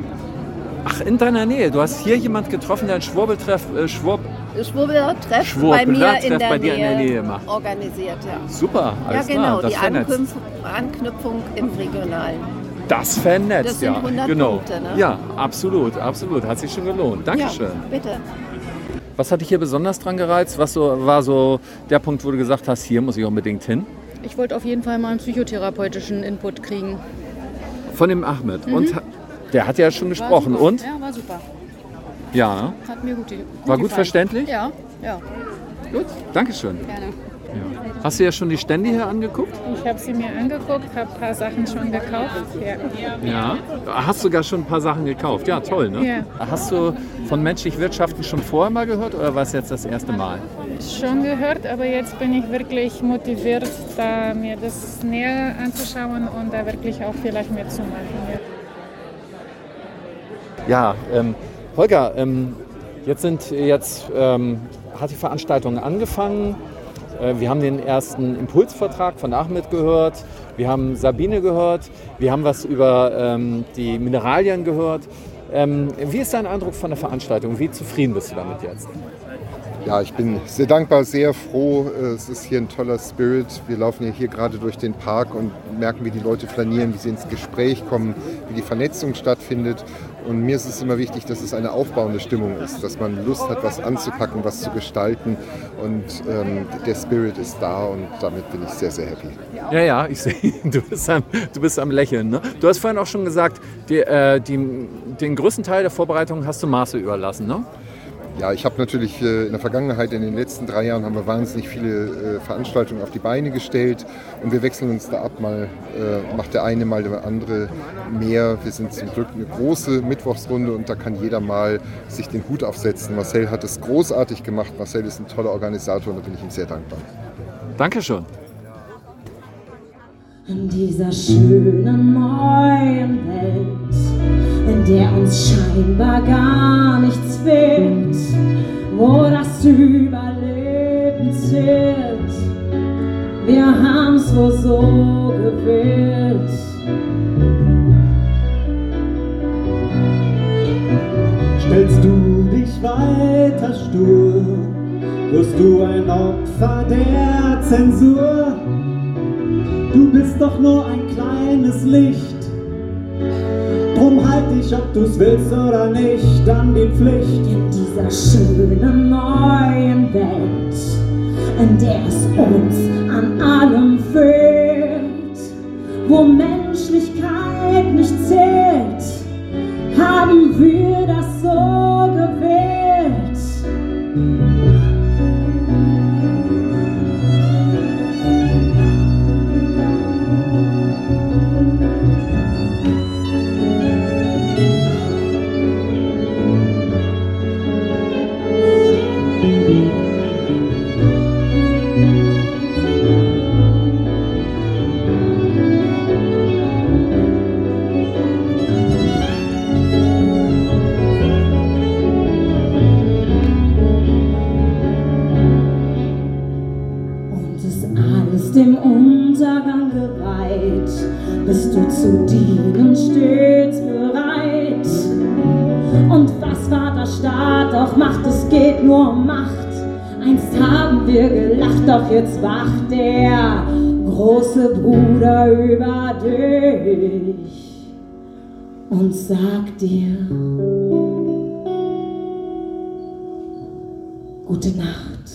Ach, in deiner Nähe. Du hast hier jemand getroffen, der einen Schwurbeltreff, äh, Schwurb, Schwurbler-Treff Schwurbler bei mir in Treff der, bei dir Nähe in der Nähe macht. organisiert. Ja, Super, alles ja genau, klar. Das die. Anknüpfung, Anknüpfung im Regionalen. Das vernetzt, Das sind ja. 100 genau. Punkte, ne? Ja, absolut, absolut. Hat sich schon gelohnt. Dankeschön. Ja, bitte. Was hat dich hier besonders dran gereizt? Was so, war so der Punkt, wo du gesagt hast, hier muss ich unbedingt hin? Ich wollte auf jeden Fall mal einen psychotherapeutischen Input kriegen. Von dem Ahmed. Mhm. Und der hat ja schon gesprochen. Super. Und? Ja, war super. Ja. Hat mir gut, gut War gut gefallen. verständlich? Ja, ja. Gut, Dankeschön. Gerne. Ja. Hast du ja schon die Stände hier angeguckt? Ich habe sie mir angeguckt, habe ein paar Sachen schon gekauft. Ja. Ja. Hast sogar schon ein paar Sachen gekauft. Ja, toll, ne? Ja. Hast du von menschlich Wirtschaften schon vorher mal gehört oder war es jetzt das erste Mal? Schon gehört, aber jetzt bin ich wirklich motiviert, da mir das näher anzuschauen und da wirklich auch vielleicht mitzumachen. Ja. Ja, ähm, Holger, ähm, jetzt sind jetzt ähm, hat die Veranstaltung angefangen. Äh, wir haben den ersten Impulsvertrag von Ahmed gehört. Wir haben Sabine gehört. Wir haben was über ähm, die Mineralien gehört. Ähm, wie ist dein Eindruck von der Veranstaltung? Wie zufrieden bist du damit jetzt? Ja, ich bin sehr dankbar, sehr froh. Es ist hier ein toller Spirit. Wir laufen ja hier gerade durch den Park und merken, wie die Leute flanieren, wie sie ins Gespräch kommen, wie die Vernetzung stattfindet. Und mir ist es immer wichtig, dass es eine aufbauende Stimmung ist, dass man Lust hat, was anzupacken, was zu gestalten. Und ähm, der Spirit ist da und damit bin ich sehr, sehr happy. Ja, ja, ich sehe, du bist am, du bist am Lächeln. Ne? Du hast vorhin auch schon gesagt, die, äh, die, den größten Teil der Vorbereitung hast du Maße überlassen, ne? Ja, ich habe natürlich äh, in der Vergangenheit, in den letzten drei Jahren, haben wir wahnsinnig viele äh, Veranstaltungen auf die Beine gestellt und wir wechseln uns da ab. Mal äh, macht der eine, mal der andere mehr. Wir sind zum Glück eine große Mittwochsrunde und da kann jeder mal sich den Hut aufsetzen. Marcel hat es großartig gemacht. Marcel ist ein toller Organisator und da bin ich ihm sehr dankbar. Dankeschön. In dieser schönen neuen Welt, in der uns scheinbar gar nichts fehlt, wo das Überleben zählt. Wir haben's wohl so gewählt. Stellst du dich weiter stur, wirst du ein Opfer der Zensur. Du bist doch nur ein kleines Licht. Drum halt dich, ob du's willst oder nicht, an die Pflicht. In dieser schönen neuen Welt, in der es uns an allem fehlt, wo Menschlichkeit nicht zählt, haben wir das so gewählt. Bist du zu dienen stets bereit. Und was Vaterstaat auch macht, es geht nur um Macht. Einst haben wir gelacht, doch jetzt wacht der große Bruder über dich und sagt dir Gute Nacht.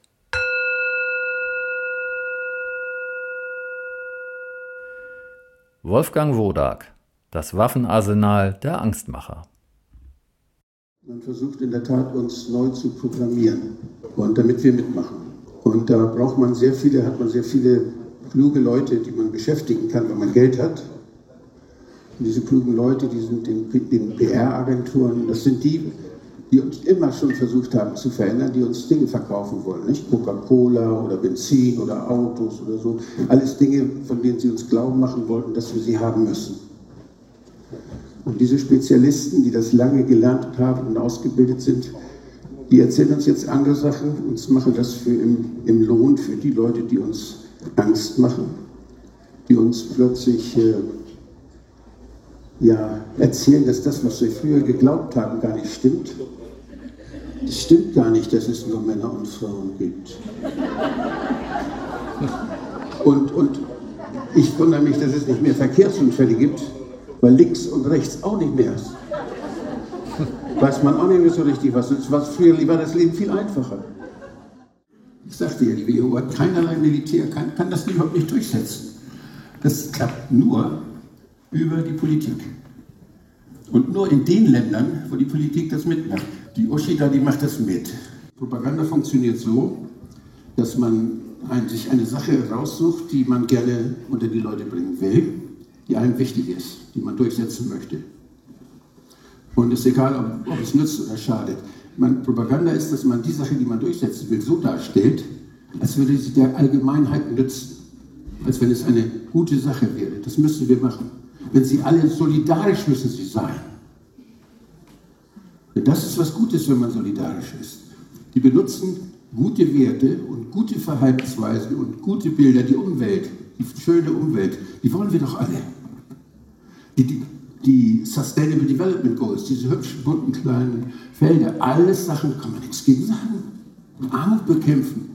Wolfgang Wodak, das Waffenarsenal der Angstmacher. Man versucht in der Tat, uns neu zu programmieren und damit wir mitmachen. Und da braucht man sehr viele, hat man sehr viele kluge Leute, die man beschäftigen kann, wenn man Geld hat. Und diese klugen Leute, die sind in den PR-Agenturen, das sind die, die uns immer schon versucht haben zu verändern, die uns Dinge verkaufen wollen, nicht Coca-Cola oder Benzin oder Autos oder so. Alles Dinge, von denen sie uns glauben machen wollten, dass wir sie haben müssen. Und diese Spezialisten, die das lange gelernt haben und ausgebildet sind, die erzählen uns jetzt andere Sachen und machen das für im, im Lohn für die Leute, die uns Angst machen, die uns plötzlich äh, ja, erzählen, dass das, was wir früher geglaubt haben, gar nicht stimmt. Es stimmt gar nicht, dass es nur Männer und Frauen gibt. Und, und ich wundere mich, dass es nicht mehr Verkehrsunfälle gibt, weil links und rechts auch nicht mehr ist. Weiß man auch nicht mehr so richtig, was ist. Was früher war das Leben viel einfacher. Ich sagte ja, die WHO hat keinerlei Militär, kann, kann das überhaupt nicht durchsetzen. Das klappt nur über die Politik. Und nur in den Ländern, wo die Politik das mitmacht. Die Oshida, die macht das mit. Propaganda funktioniert so, dass man sich eine Sache raussucht, die man gerne unter die Leute bringen will, die einem wichtig ist, die man durchsetzen möchte. Und es ist egal, ob, ob es nützt oder schadet. Man, Propaganda ist, dass man die Sache, die man durchsetzen will, so darstellt, als würde sie der Allgemeinheit nützen. Als wenn es eine gute Sache wäre. Das müssen wir machen. Wenn sie alle solidarisch müssen sie sein. Das ist was Gutes, wenn man solidarisch ist. Die benutzen gute Werte und gute Verhaltensweisen und gute Bilder, die Umwelt, die schöne Umwelt, die wollen wir doch alle. Die, die, die Sustainable Development Goals, diese hübschen, bunten kleinen Felder, alles Sachen, kann man nichts gegen sagen. Armut bekämpfen.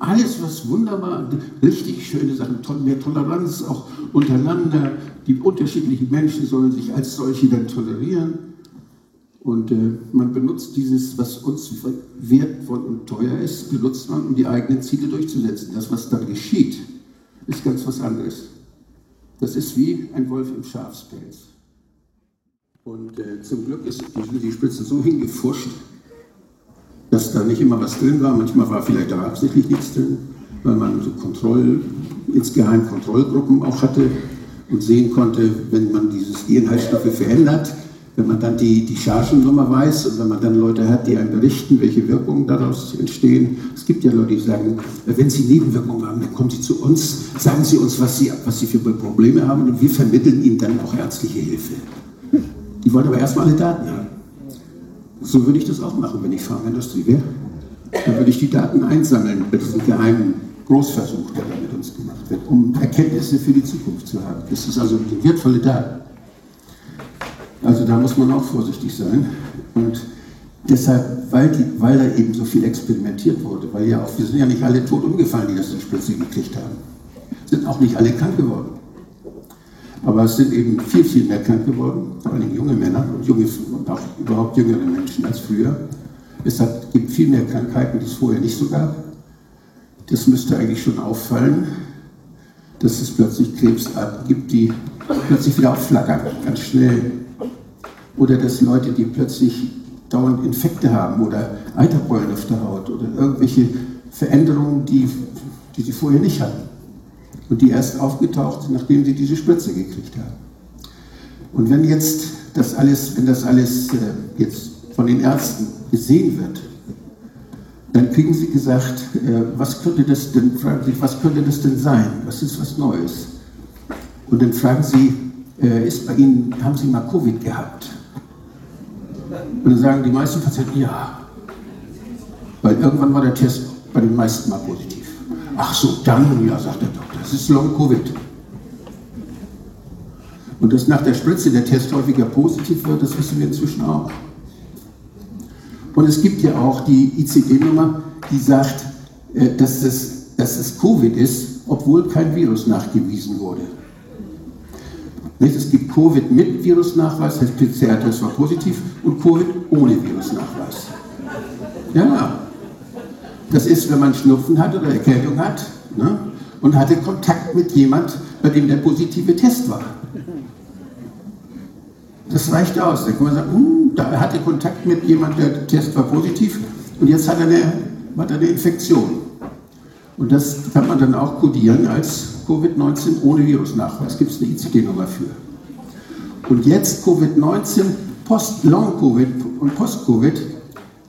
Alles, was wunderbar, richtig schöne Sachen, mehr Toleranz auch untereinander. Die unterschiedlichen Menschen sollen sich als solche dann tolerieren. Und äh, man benutzt dieses, was uns wertvoll und teuer ist, benutzt man, um die eigenen Ziele durchzusetzen. Das, was dann geschieht, ist ganz was anderes. Das ist wie ein Wolf im Schafspelz. Und äh, zum Glück ist die, die Spitze so hingefuscht, dass da nicht immer was drin war. Manchmal war vielleicht da absichtlich nichts drin, weil man so Kontroll, insgeheim Kontrollgruppen auch hatte und sehen konnte, wenn man dieses, die Inhaltsstoffe verändert, wenn man dann die, die Chargennummer weiß und wenn man dann Leute hat, die einem berichten, welche Wirkungen daraus entstehen. Es gibt ja Leute, die sagen, wenn Sie Nebenwirkungen haben, dann kommen Sie zu uns, sagen Sie uns, was Sie, was Sie für Probleme haben und wir vermitteln Ihnen dann auch ärztliche Hilfe. Die wollen aber erstmal alle Daten haben. So würde ich das auch machen, wenn ich Pharmaindustrie wäre. Dann würde ich die Daten einsammeln bei diesem geheimen Großversuch, der da mit uns gemacht wird, um Erkenntnisse für die Zukunft zu haben. Das ist also wertvolle Daten. Also da muss man auch vorsichtig sein. Und deshalb, weil, die, weil da eben so viel experimentiert wurde, weil ja auch, wir sind ja nicht alle tot umgefallen, die das in Spritze gekriegt haben. Sind auch nicht alle krank geworden. Aber es sind eben viel, viel mehr krank geworden, vor allem junge Männer und, junge, und auch überhaupt jüngere Menschen als früher. Es hat, gibt viel mehr Krankheiten, die es vorher nicht so gab. Das müsste eigentlich schon auffallen, dass es plötzlich Krebsarten gibt, die plötzlich wieder aufflackern, ganz schnell oder dass Leute, die plötzlich dauernd Infekte haben oder Eiterbeulen auf der Haut oder irgendwelche Veränderungen, die, die sie vorher nicht hatten. und die erst aufgetaucht sind, nachdem sie diese Spritze gekriegt haben. Und wenn jetzt das alles, wenn das alles äh, jetzt von den Ärzten gesehen wird, dann kriegen sie gesagt, äh, was könnte das denn, fragen sie, was könnte das denn sein? Was ist was Neues? Und dann fragen sie, äh, ist bei Ihnen, haben Sie mal Covid gehabt? Und dann sagen die meisten Patienten ja. Weil irgendwann war der Test bei den meisten mal positiv. Ach so, dann, ja, sagt der Doktor, das ist Long Covid. Und dass nach der Spritze der Test häufiger positiv wird, das wissen wir inzwischen auch. Und es gibt ja auch die ICD-Nummer, die sagt, äh, dass es, dass es Covid ist, obwohl kein Virus nachgewiesen wurde. Es gibt Covid mit Virusnachweis, heißt PCR-Test war positiv, und Covid ohne Virusnachweis. Ja, das ist, wenn man Schnupfen hat oder Erkältung hat ne, und hatte Kontakt mit jemand, bei dem der positive Test war. Das reicht aus. Da kann man sagen, hm, da hatte Kontakt mit jemandem, der Test war positiv und jetzt hat er eine, hat er eine Infektion. Und das kann man dann auch kodieren als Covid-19 ohne Virusnachweis. Gibt es eine ICD-Nummer für. Und jetzt Covid-19, Post-Long-Covid und Post-Covid,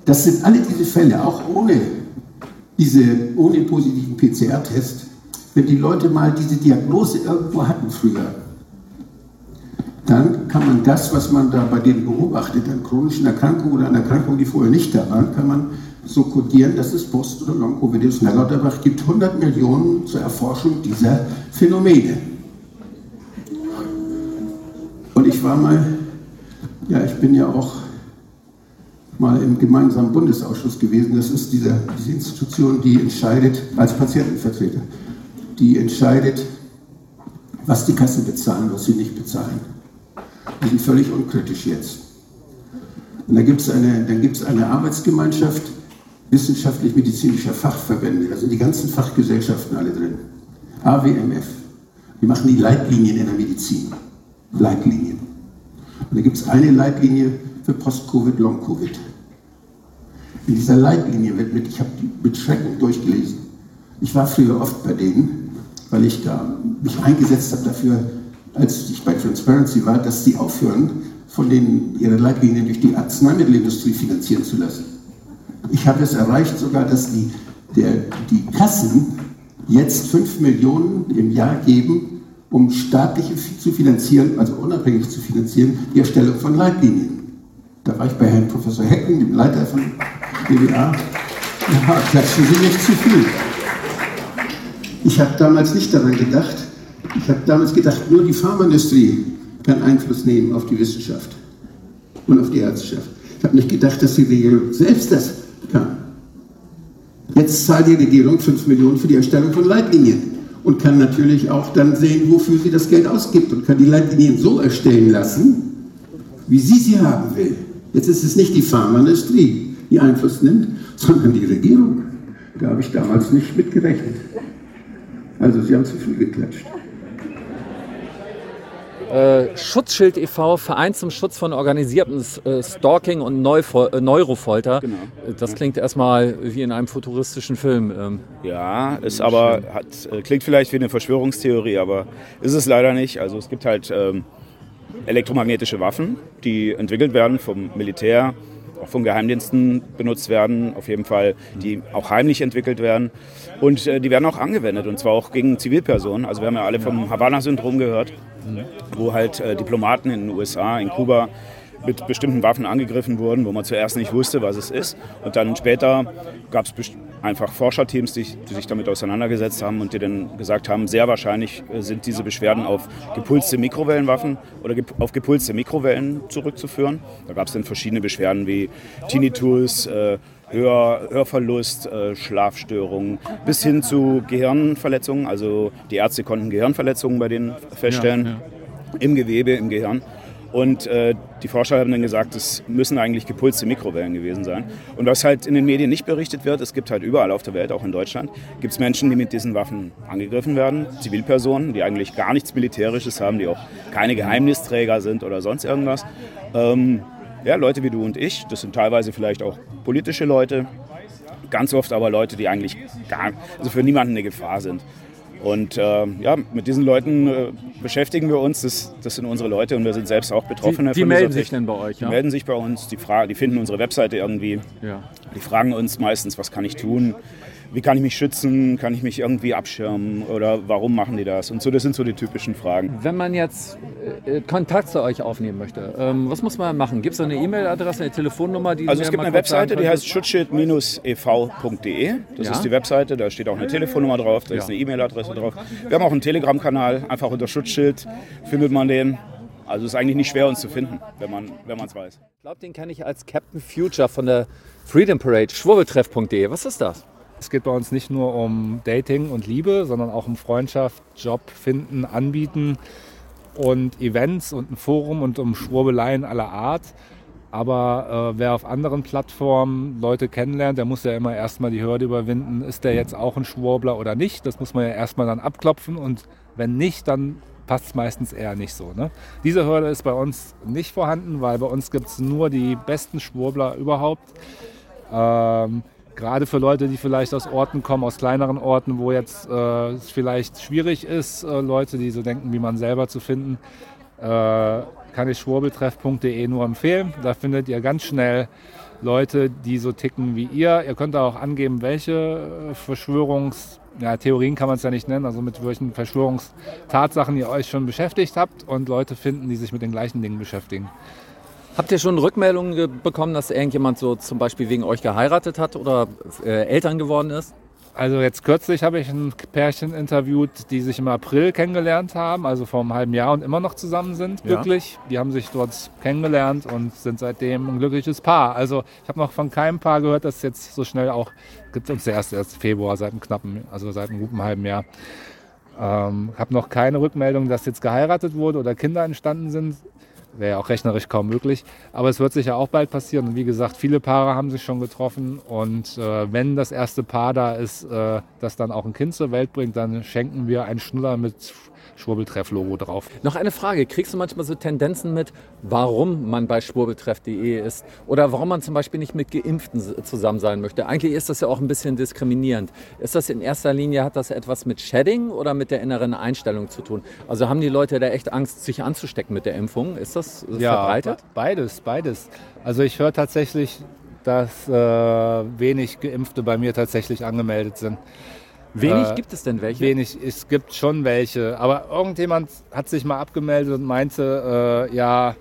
das sind alle diese Fälle, auch ohne, diese, ohne positiven PCR-Test. Wenn die Leute mal diese Diagnose irgendwo hatten früher, dann kann man das, was man da bei denen beobachtet, an chronischen Erkrankungen oder an Erkrankungen, die vorher nicht da waren, kann man so kodieren, dass es Post- oder. Herr Lauterbach gibt 100 Millionen zur Erforschung dieser Phänomene. Und ich war mal, ja, ich bin ja auch mal im gemeinsamen Bundesausschuss gewesen. Das ist diese, diese Institution, die entscheidet, als Patientenvertreter, die entscheidet, was die Kassen bezahlen, was sie nicht bezahlen. Die sind völlig unkritisch jetzt. Und da dann gibt es eine Arbeitsgemeinschaft wissenschaftlich-medizinischer Fachverbände. Da sind die ganzen Fachgesellschaften alle drin. AWMF. Die machen die Leitlinien in der Medizin. Leitlinien. Und da gibt es eine Leitlinie für Post-Covid, Long-Covid. In dieser Leitlinie wird mit, ich habe die mit Schrecken durchgelesen. Ich war früher oft bei denen, weil ich da mich eingesetzt habe dafür, als ich bei Transparency war, dass sie aufhören, von denen ihre Leitlinien durch die Arzneimittelindustrie finanzieren zu lassen. Ich habe es erreicht sogar, dass die, der, die Kassen jetzt 5 Millionen im Jahr geben, um staatliche zu finanzieren, also unabhängig zu finanzieren, die Erstellung von Leitlinien. Da war ich bei Herrn Professor Hecken, dem Leiter von BWA. Ja, klatschen Sie nicht zu viel. Ich habe damals nicht daran gedacht, ich habe damals gedacht, nur die Pharmaindustrie kann Einfluss nehmen auf die Wissenschaft und auf die Ärzteschaft. Ich habe nicht gedacht, dass die Regierung selbst das kann. Jetzt zahlt die Regierung 5 Millionen für die Erstellung von Leitlinien und kann natürlich auch dann sehen, wofür sie das Geld ausgibt und kann die Leitlinien so erstellen lassen, wie sie sie haben will. Jetzt ist es nicht die Pharmaindustrie, die Einfluss nimmt, sondern die Regierung. Da habe ich damals nicht mit gerechnet. Also Sie haben zu viel geklatscht. Äh, Schutzschild e.V., Verein zum Schutz von organisiertem äh, Stalking und Neufo äh, Neurofolter. Genau. Das klingt erstmal wie in einem futuristischen Film. Ähm. Ja, ist aber, hat, äh, klingt vielleicht wie eine Verschwörungstheorie, aber ist es leider nicht. Also es gibt halt ähm, elektromagnetische Waffen, die entwickelt werden vom Militär, auch von Geheimdiensten benutzt werden, auf jeden Fall, die auch heimlich entwickelt werden. Und äh, die werden auch angewendet, und zwar auch gegen Zivilpersonen. Also wir haben ja alle vom Havanna-Syndrom gehört, wo halt äh, Diplomaten in den USA, in Kuba mit bestimmten Waffen angegriffen wurden, wo man zuerst nicht wusste, was es ist. Und dann später gab es einfach Forscherteams, die, die, sich damit auseinandergesetzt haben und die dann gesagt haben, sehr wahrscheinlich äh, sind diese Beschwerden auf gepulste Mikrowellenwaffen oder auf gepulste Mikrowellen zurückzuführen. Da gab es dann verschiedene Beschwerden wie Tinnitus, äh, Hör, Hörverlust, äh, Schlafstörungen bis hin zu Gehirnverletzungen. Also die Ärzte konnten Gehirnverletzungen bei denen feststellen ja, ja. im Gewebe, im Gehirn. Und äh, die Forscher haben dann gesagt, es müssen eigentlich gepulste Mikrowellen gewesen sein. Und was halt in den Medien nicht berichtet wird, es gibt halt überall auf der Welt, auch in Deutschland, gibt es Menschen, die mit diesen Waffen angegriffen werden, Zivilpersonen, die eigentlich gar nichts Militärisches haben, die auch keine Geheimnisträger sind oder sonst irgendwas. Ähm, ja, Leute wie du und ich, das sind teilweise vielleicht auch politische Leute, ganz oft aber Leute, die eigentlich gar, also für niemanden eine Gefahr sind. Und äh, ja, mit diesen Leuten äh, beschäftigen wir uns. Das, das, sind unsere Leute und wir sind selbst auch Betroffene. Die, die melden sich denn bei euch? Die ja? melden sich bei uns, die, fragen, die finden unsere Webseite irgendwie. Ja. Die fragen uns meistens, was kann ich tun? Wie kann ich mich schützen, kann ich mich irgendwie abschirmen oder warum machen die das? Und so, das sind so die typischen Fragen. Wenn man jetzt äh, Kontakt zu euch aufnehmen möchte, ähm, was muss man machen? Gibt es eine E-Mail-Adresse, eine Telefonnummer? Die also es gibt eine Webseite, die heißt schutzschild-ev.de. Das ja? ist die Webseite, da steht auch eine Telefonnummer drauf, da ja. ist eine E-Mail-Adresse drauf. Wir haben auch einen Telegram-Kanal, einfach unter Schutzschild findet man den. Also es ist eigentlich nicht schwer, uns zu finden, wenn man es weiß. Ich glaube, den kenne ich als Captain Future von der Freedom Parade, schwurbeltreff.de. Was ist das? Es geht bei uns nicht nur um Dating und Liebe, sondern auch um Freundschaft, Job finden, anbieten und Events und ein Forum und um Schwurbeleien aller Art. Aber äh, wer auf anderen Plattformen Leute kennenlernt, der muss ja immer erstmal die Hürde überwinden, ist der jetzt auch ein Schwurbler oder nicht. Das muss man ja erstmal dann abklopfen und wenn nicht, dann passt es meistens eher nicht so. Ne? Diese Hürde ist bei uns nicht vorhanden, weil bei uns gibt es nur die besten Schwurbler überhaupt. Ähm, gerade für Leute, die vielleicht aus Orten kommen, aus kleineren Orten, wo jetzt äh, es vielleicht schwierig ist, äh, Leute, die so denken wie man selber zu finden, äh, kann ich schwurbeltreff.de nur empfehlen. Da findet ihr ganz schnell Leute, die so ticken wie ihr. Ihr könnt auch angeben, welche äh, Verschwörungs ja, Theorien kann man es ja nicht nennen, also mit welchen Verschwörungstatsachen ihr euch schon beschäftigt habt und Leute finden, die sich mit den gleichen Dingen beschäftigen. Habt ihr schon Rückmeldungen bekommen, dass irgendjemand so zum Beispiel wegen euch geheiratet hat oder äh, Eltern geworden ist? Also jetzt kürzlich habe ich ein Pärchen interviewt, die sich im April kennengelernt haben, also vor einem halben Jahr und immer noch zusammen sind, glücklich. Ja. Die haben sich dort kennengelernt und sind seitdem ein glückliches Paar. Also ich habe noch von keinem Paar gehört, dass jetzt so schnell auch, gibt uns erst erst Februar, seit einem knappen, also seit einem guten halben Jahr. Ähm, habe noch keine Rückmeldung, dass jetzt geheiratet wurde oder Kinder entstanden sind wäre ja auch rechnerisch kaum möglich. Aber es wird sicher auch bald passieren. Und wie gesagt, viele Paare haben sich schon getroffen. Und äh, wenn das erste Paar da ist, äh, das dann auch ein Kind zur Welt bringt, dann schenken wir einen Schnuller mit Schwurbeltreff-Logo drauf. Noch eine Frage. Kriegst du manchmal so Tendenzen mit, warum man bei schwurbeltreff.de ist oder warum man zum Beispiel nicht mit Geimpften zusammen sein möchte? Eigentlich ist das ja auch ein bisschen diskriminierend. Ist das in erster Linie, hat das etwas mit Shedding oder mit der inneren Einstellung zu tun? Also haben die Leute da echt Angst, sich anzustecken mit der Impfung? Ist das, ja, verbreitet? Beides, beides. Also ich höre tatsächlich, dass äh, wenig Geimpfte bei mir tatsächlich angemeldet sind. Wenig äh, gibt es denn welche? Wenig, es gibt schon welche. Aber irgendjemand hat sich mal abgemeldet und meinte, äh, ja,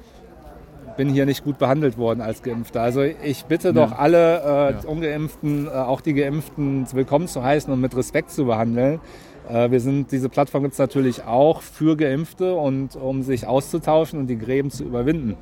bin hier nicht gut behandelt worden als Geimpfter. Also ich bitte ja. doch alle äh, ja. Ungeimpften, äh, auch die Geimpften willkommen zu heißen und mit Respekt zu behandeln. Äh, wir sind, diese Plattform gibt es natürlich auch für Geimpfte und um sich auszutauschen und die Gräben zu überwinden.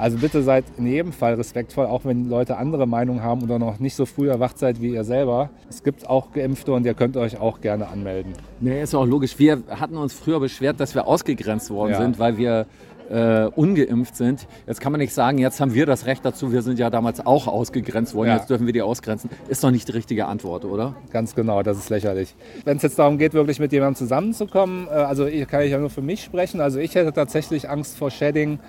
Also bitte seid in jedem Fall respektvoll, auch wenn Leute andere Meinungen haben oder noch nicht so früh erwacht seid wie ihr selber. Es gibt auch Geimpfte und ihr könnt euch auch gerne anmelden. Nee, ist auch logisch. Wir hatten uns früher beschwert, dass wir ausgegrenzt worden ja. sind, weil wir äh, ungeimpft sind. Jetzt kann man nicht sagen, jetzt haben wir das Recht dazu, wir sind ja damals auch ausgegrenzt worden, ja. jetzt dürfen wir die ausgrenzen. Ist doch nicht die richtige Antwort, oder? Ganz genau, das ist lächerlich. Wenn es jetzt darum geht, wirklich mit jemandem zusammenzukommen, äh, also ich, kann ich ja nur für mich sprechen, also ich hätte tatsächlich Angst vor Shedding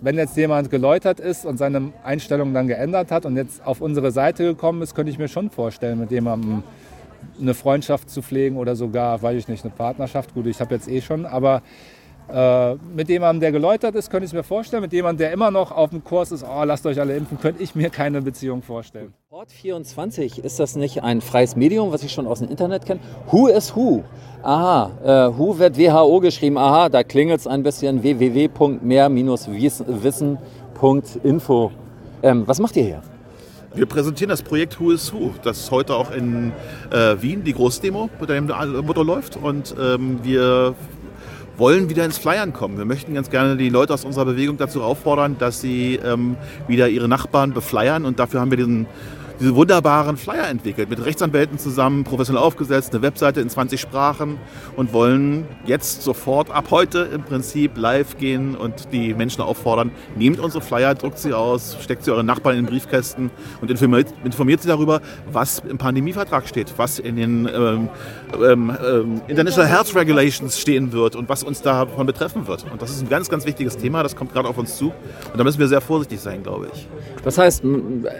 wenn jetzt jemand geläutert ist und seine Einstellung dann geändert hat und jetzt auf unsere Seite gekommen ist, könnte ich mir schon vorstellen, mit jemandem eine Freundschaft zu pflegen oder sogar, weiß ich nicht, eine Partnerschaft. Gut, ich habe jetzt eh schon, aber äh, mit jemandem, der geläutert ist, könnte ich es mir vorstellen. Mit jemandem, der immer noch auf dem Kurs ist, oh, lasst euch alle impfen, könnte ich mir keine Beziehung vorstellen. Port24, ist das nicht ein freies Medium, was ich schon aus dem Internet kenne? Who is Who? Aha, äh, Who wird WHO geschrieben? Aha, da klingelt es ein bisschen www.mehr-wissen.info. Ähm, was macht ihr hier? Wir präsentieren das Projekt Who is Who, das heute auch in äh, Wien die Großdemo mit dem Motto läuft. Und ähm, wir wollen wieder ins Flyern kommen. Wir möchten ganz gerne die Leute aus unserer Bewegung dazu auffordern, dass sie ähm, wieder ihre Nachbarn beflyern und dafür haben wir diesen diese wunderbaren Flyer entwickelt, mit Rechtsanwälten zusammen, professionell aufgesetzt, eine Webseite in 20 Sprachen und wollen jetzt sofort ab heute im Prinzip live gehen und die Menschen auffordern, nehmt unsere Flyer, druckt sie aus, steckt sie euren Nachbarn in den Briefkästen und informiert, informiert sie darüber, was im Pandemievertrag steht, was in den ähm, ähm, ähm, International Health Regulations stehen wird und was uns davon betreffen wird. Und das ist ein ganz, ganz wichtiges Thema, das kommt gerade auf uns zu und da müssen wir sehr vorsichtig sein, glaube ich. Das heißt,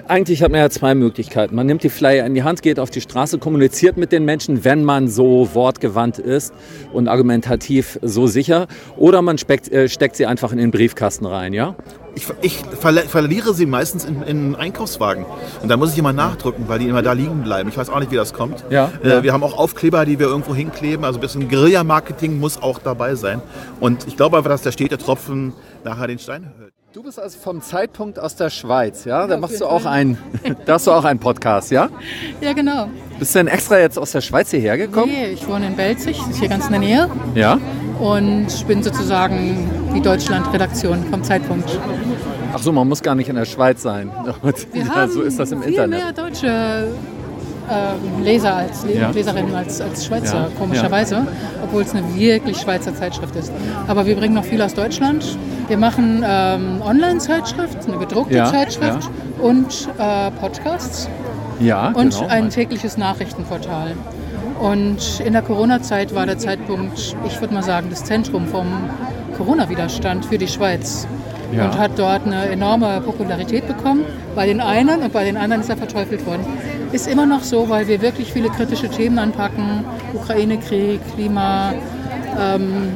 eigentlich hat man ja zwei Möglichkeiten. Möglichkeiten. Man nimmt die Flyer in die Hand, geht auf die Straße, kommuniziert mit den Menschen, wenn man so wortgewandt ist und argumentativ so sicher. Oder man speckt, äh, steckt sie einfach in den Briefkasten rein, ja? Ich, ich verli- verliere sie meistens in, in Einkaufswagen. Und dann muss ich immer nachdrücken, weil die immer da liegen bleiben. Ich weiß auch nicht, wie das kommt. Ja, Äh, ja. Wir haben auch Aufkleber, die wir irgendwo hinkleben. Also ein bisschen Guerilla-Marketing muss auch dabei sein. Und ich glaube einfach, dass der stete Tropfen nachher den Stein hört. Du bist also vom Zeitpunkt aus der Schweiz, ja? Da machst du auch einen, da hast du auch einen Podcast, ja? Ja, genau. Bist du denn extra jetzt aus der Schweiz hierher gekommen? Nee, ich wohne in Belzig, das ist hier ganz in der Nähe. Ja? Und ich bin sozusagen die Deutschland-Redaktion vom Zeitpunkt. Ach so, man muss gar nicht in der Schweiz sein. Wir ja, haben so ist das im viel Internet. mehr deutsche ähm, Leser als Le Ja. Leserinnen als, als Schweizer, Ja, komischerweise, obwohl es eine wirklich Schweizer Zeitschrift ist. Aber wir bringen noch viel aus Deutschland. Wir machen ähm, Online-Zeitschrift, eine gedruckte Zeitschrift und äh, Podcasts Ja, und genau. ein tägliches Nachrichtenportal. Und in der Corona-Zeit war der Zeitpunkt, ich würde mal sagen, das Zentrum vom Corona-Widerstand für die Schweiz. Ja. Und hat dort eine enorme Popularität bekommen. Bei den einen und bei den anderen ist er verteufelt worden. Ist immer noch so, weil wir wirklich viele kritische Themen anpacken. Ukraine-Krieg, Klima, ähm,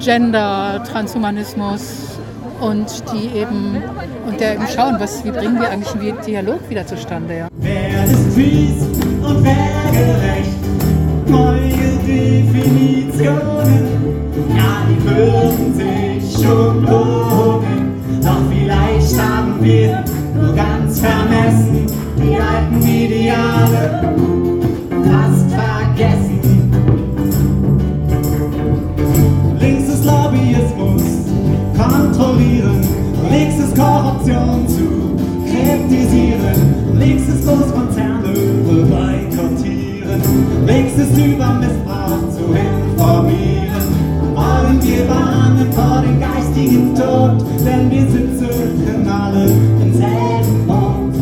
Gender, Transhumanismus und die eben und der eben schauen, was, wie bringen wir eigentlich einen Dialog wieder zustande. Ja. Wer ist fies und wer gerecht? Neue Definitionen, ja, die würden sich schon lohnen. Doch vielleicht haben wir nur ganz vermessen die alten Ideale fast vergessen. Links ist Lobbyismus, kontrollieren. Links ist Korruption zu kritisieren. Links ist Großkonzerne boykottieren. Links ist über Missbrauch zu informieren. Wollen wir warnen vor dem geistigen Tod, denn wir sitzen alle im selben Boot.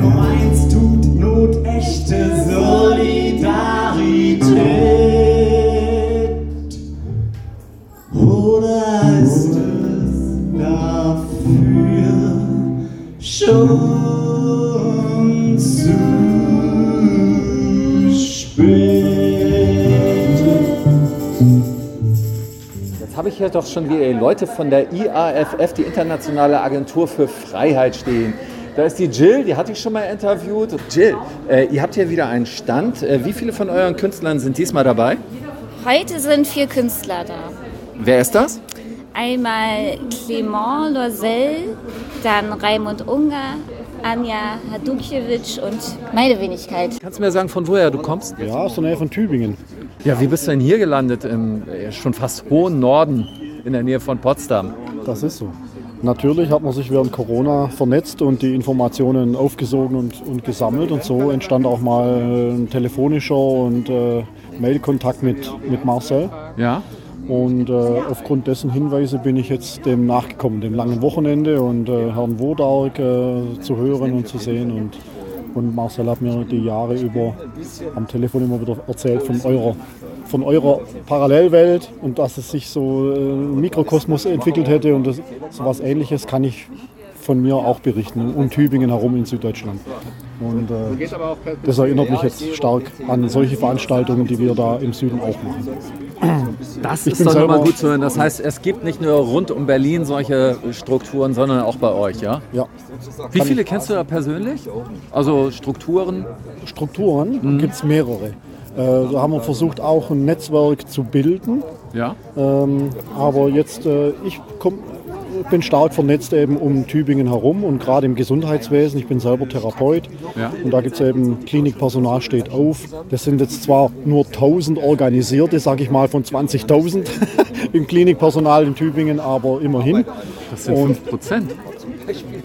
Nur eins tut Not, echte Solidarität. Oder ist es dafür schon ich hier doch schon wieder Leute von der IAFF, die Internationale Agentur für Freiheit, stehen. Da ist die Jill, die hatte ich schon mal interviewt. Jill, äh, ihr habt hier wieder einen Stand. Äh, wie viele von euren Künstlern sind diesmal dabei? Heute sind vier Künstler da. Wer ist das? Einmal Clement Loisel, dann Raimund Unger, Anja Hadukiewicz und meine Wenigkeit. Kannst du mir sagen, von woher du kommst? Ja, aus der Nähe von Tübingen. Ja, wie bist du denn hier gelandet? Im äh, schon fast hohen Norden, in der Nähe von Potsdam. Das ist so. Natürlich hat man sich während Corona vernetzt und die Informationen aufgesogen und, und gesammelt. Und so entstand auch mal ein telefonischer und äh, Mailkontakt mit, mit Marcel. Ja. Und äh, aufgrund dessen Hinweise bin ich jetzt dem nachgekommen, dem langen Wochenende und äh, Herrn Wodark äh, zu hören und zu sehen. Und, und Marcel hat mir die Jahre über am Telefon immer wieder erzählt von eurer, von eurer Parallelwelt und dass es sich so äh, ein Mikrokosmos entwickelt hätte. Und das, so was Ähnliches kann ich von mir auch berichten und Tübingen herum in Süddeutschland. Und äh, das erinnert mich jetzt stark an solche Veranstaltungen, die wir da im Süden auch machen. Das Ich ist doch nochmal gut zu hören. Das heißt, es gibt nicht nur rund um Berlin solche Strukturen, sondern auch bei euch, ja? Ja. Wie viele kennst du da persönlich? Also Strukturen? Strukturen gibt es mehrere. Äh, da haben wir versucht, auch ein Netzwerk zu bilden. Ja. Ähm, aber jetzt, äh, ich komm, bin stark vernetzt eben um Tübingen herum und gerade im Gesundheitswesen. Ich bin selber Therapeut. Ja. Und da gibt es eben Klinikpersonal steht auf. Das sind jetzt zwar nur 1000 Organisierte, sage ich mal, von 20.000 im Klinikpersonal in Tübingen, aber immerhin. Das sind Und 5 Prozent.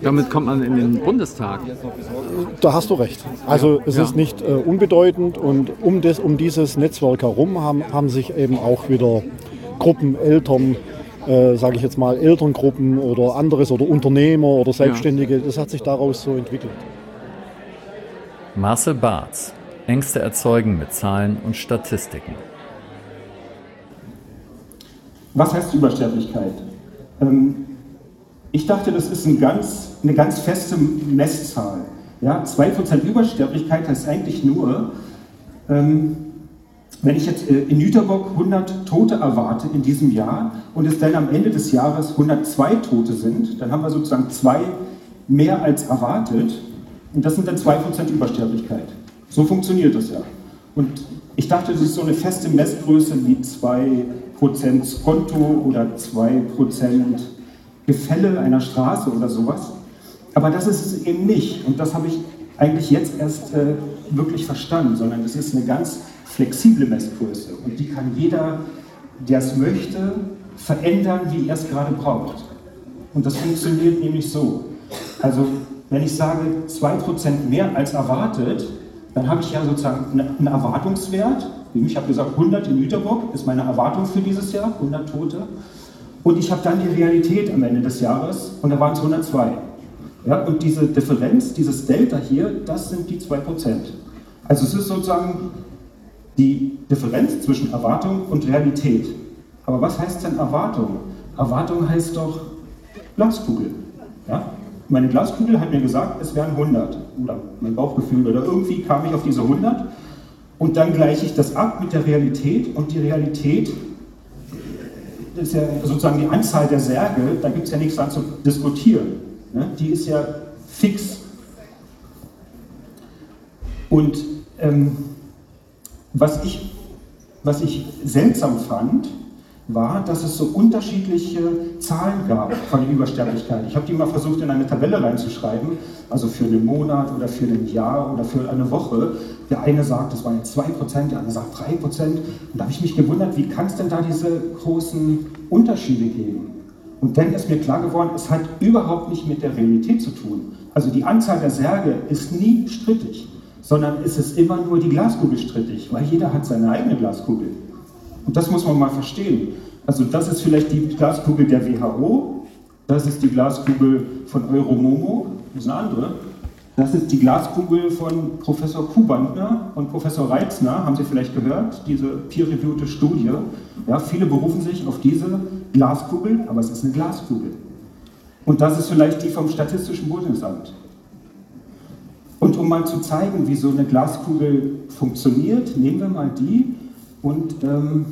Damit kommt man in den Bundestag. Da hast du recht. Also es Ja. ist nicht äh, unbedeutend und um, das, um dieses Netzwerk herum haben, haben sich eben auch wieder Gruppen, Eltern, äh, sage ich jetzt mal, Elterngruppen oder anderes oder Unternehmer oder Selbstständige, das hat sich daraus so entwickelt. Marcel Barth. Ängste erzeugen mit Zahlen und Statistiken. Was heißt Übersterblichkeit? Ähm, ich dachte, das ist ein ganz, eine ganz feste Messzahl. Ja, 2% Übersterblichkeit heißt eigentlich nur, ähm, wenn ich jetzt äh, in Jüterbock 100 Tote erwarte in diesem Jahr und es dann am Ende des Jahres 102 Tote sind, dann haben wir sozusagen zwei mehr als erwartet und das sind dann 2% Übersterblichkeit. So funktioniert das ja. Und ich dachte, das ist so eine feste Messgröße wie 2% Skonto oder 2% Gefälle einer Straße oder sowas. Aber das ist es eben nicht. Und das habe ich eigentlich jetzt erst äh, wirklich verstanden, sondern es ist eine ganz flexible Messgröße. Und die kann jeder, der es möchte, verändern, wie er es gerade braucht. Und das funktioniert nämlich so. Also, wenn ich sage 2% mehr als erwartet, dann habe ich ja sozusagen einen Erwartungswert. Ich habe gesagt, 100 in Jüterbock ist meine Erwartung für dieses Jahr, 100 Tote. Und ich habe dann die Realität am Ende des Jahres und da waren es 102. Ja, und diese Differenz, dieses Delta hier, das sind die 2%. Also es ist sozusagen die Differenz zwischen Erwartung und Realität. Aber was heißt denn Erwartung? Erwartung heißt doch Glaskugel. Ja? Meine Glaskugel hat mir gesagt, es wären 100. Oder mein Bauchgefühl oder irgendwie kam ich auf diese 100. Und dann gleiche ich das ab mit der Realität. Und die Realität ist ja sozusagen die Anzahl der Särge, da gibt es ja nichts dran zu diskutieren. Ne? Die ist ja fix. Und ähm, was, ich, was ich seltsam fand, war, dass es so unterschiedliche Zahlen gab von Übersterblichkeit. Ich habe die mal versucht in eine Tabelle reinzuschreiben, also für einen Monat oder für ein Jahr oder für eine Woche. Der eine sagt, es waren 2%, der andere sagt 3%. Und da habe ich mich gewundert, wie kann es denn da diese großen Unterschiede geben? Und dann ist mir klar geworden, es hat überhaupt nicht mit der Realität zu tun. Also die Anzahl der Särge ist nie strittig, sondern es ist immer nur die Glaskugel strittig, weil jeder hat seine eigene Glaskugel. Und das muss man mal verstehen. Also das ist vielleicht die Glaskugel der WHO, das ist die Glaskugel von Euromomo, das ist eine andere. Das ist die Glaskugel von Professor Kubantner und Professor Reitzner, haben Sie vielleicht gehört, diese peer-reviewte Studie. Ja, viele berufen sich auf diese Glaskugel, aber es ist eine Glaskugel. Und das ist vielleicht die vom Statistischen Bundesamt. Und um mal zu zeigen, wie so eine Glaskugel funktioniert, nehmen wir mal die und, ähm,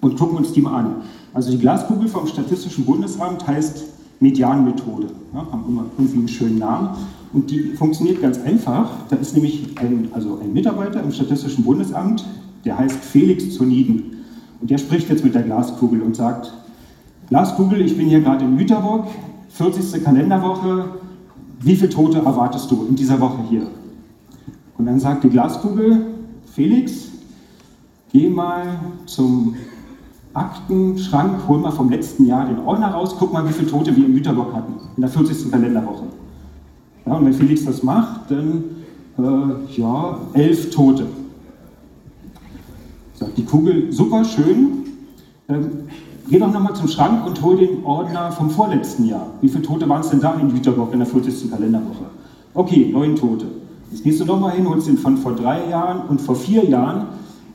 und gucken uns die mal an. Also die Glaskugel vom Statistischen Bundesamt heißt Medianmethode. Ja, haben immer irgendwie einen schönen Namen. Und die funktioniert ganz einfach. Da ist nämlich ein, also ein Mitarbeiter im Statistischen Bundesamt, der heißt Felix Zoniden. Und der spricht jetzt mit der Glaskugel und sagt, Glaskugel, ich bin hier gerade in Müterburg, 40. Kalenderwoche, wie viele Tote erwartest du in dieser Woche hier? Und dann sagt die Glaskugel, Felix, geh mal zum Aktenschrank, hol mal vom letzten Jahr den Ordner raus, guck mal, wie viele Tote wir in Müterburg hatten, in der 40. Kalenderwoche. Ja, und wenn Felix das macht, dann äh, ja, elf Tote. Sagt die Kugel, super schön. Ähm, geh doch nochmal zum Schrank und hol den Ordner vom vorletzten Jahr. Wie viele Tote waren es denn da in Jüterbock in der 40. Kalenderwoche? Okay, neun Tote. Jetzt gehst du nochmal hin, holst den von vor drei Jahren und vor vier Jahren.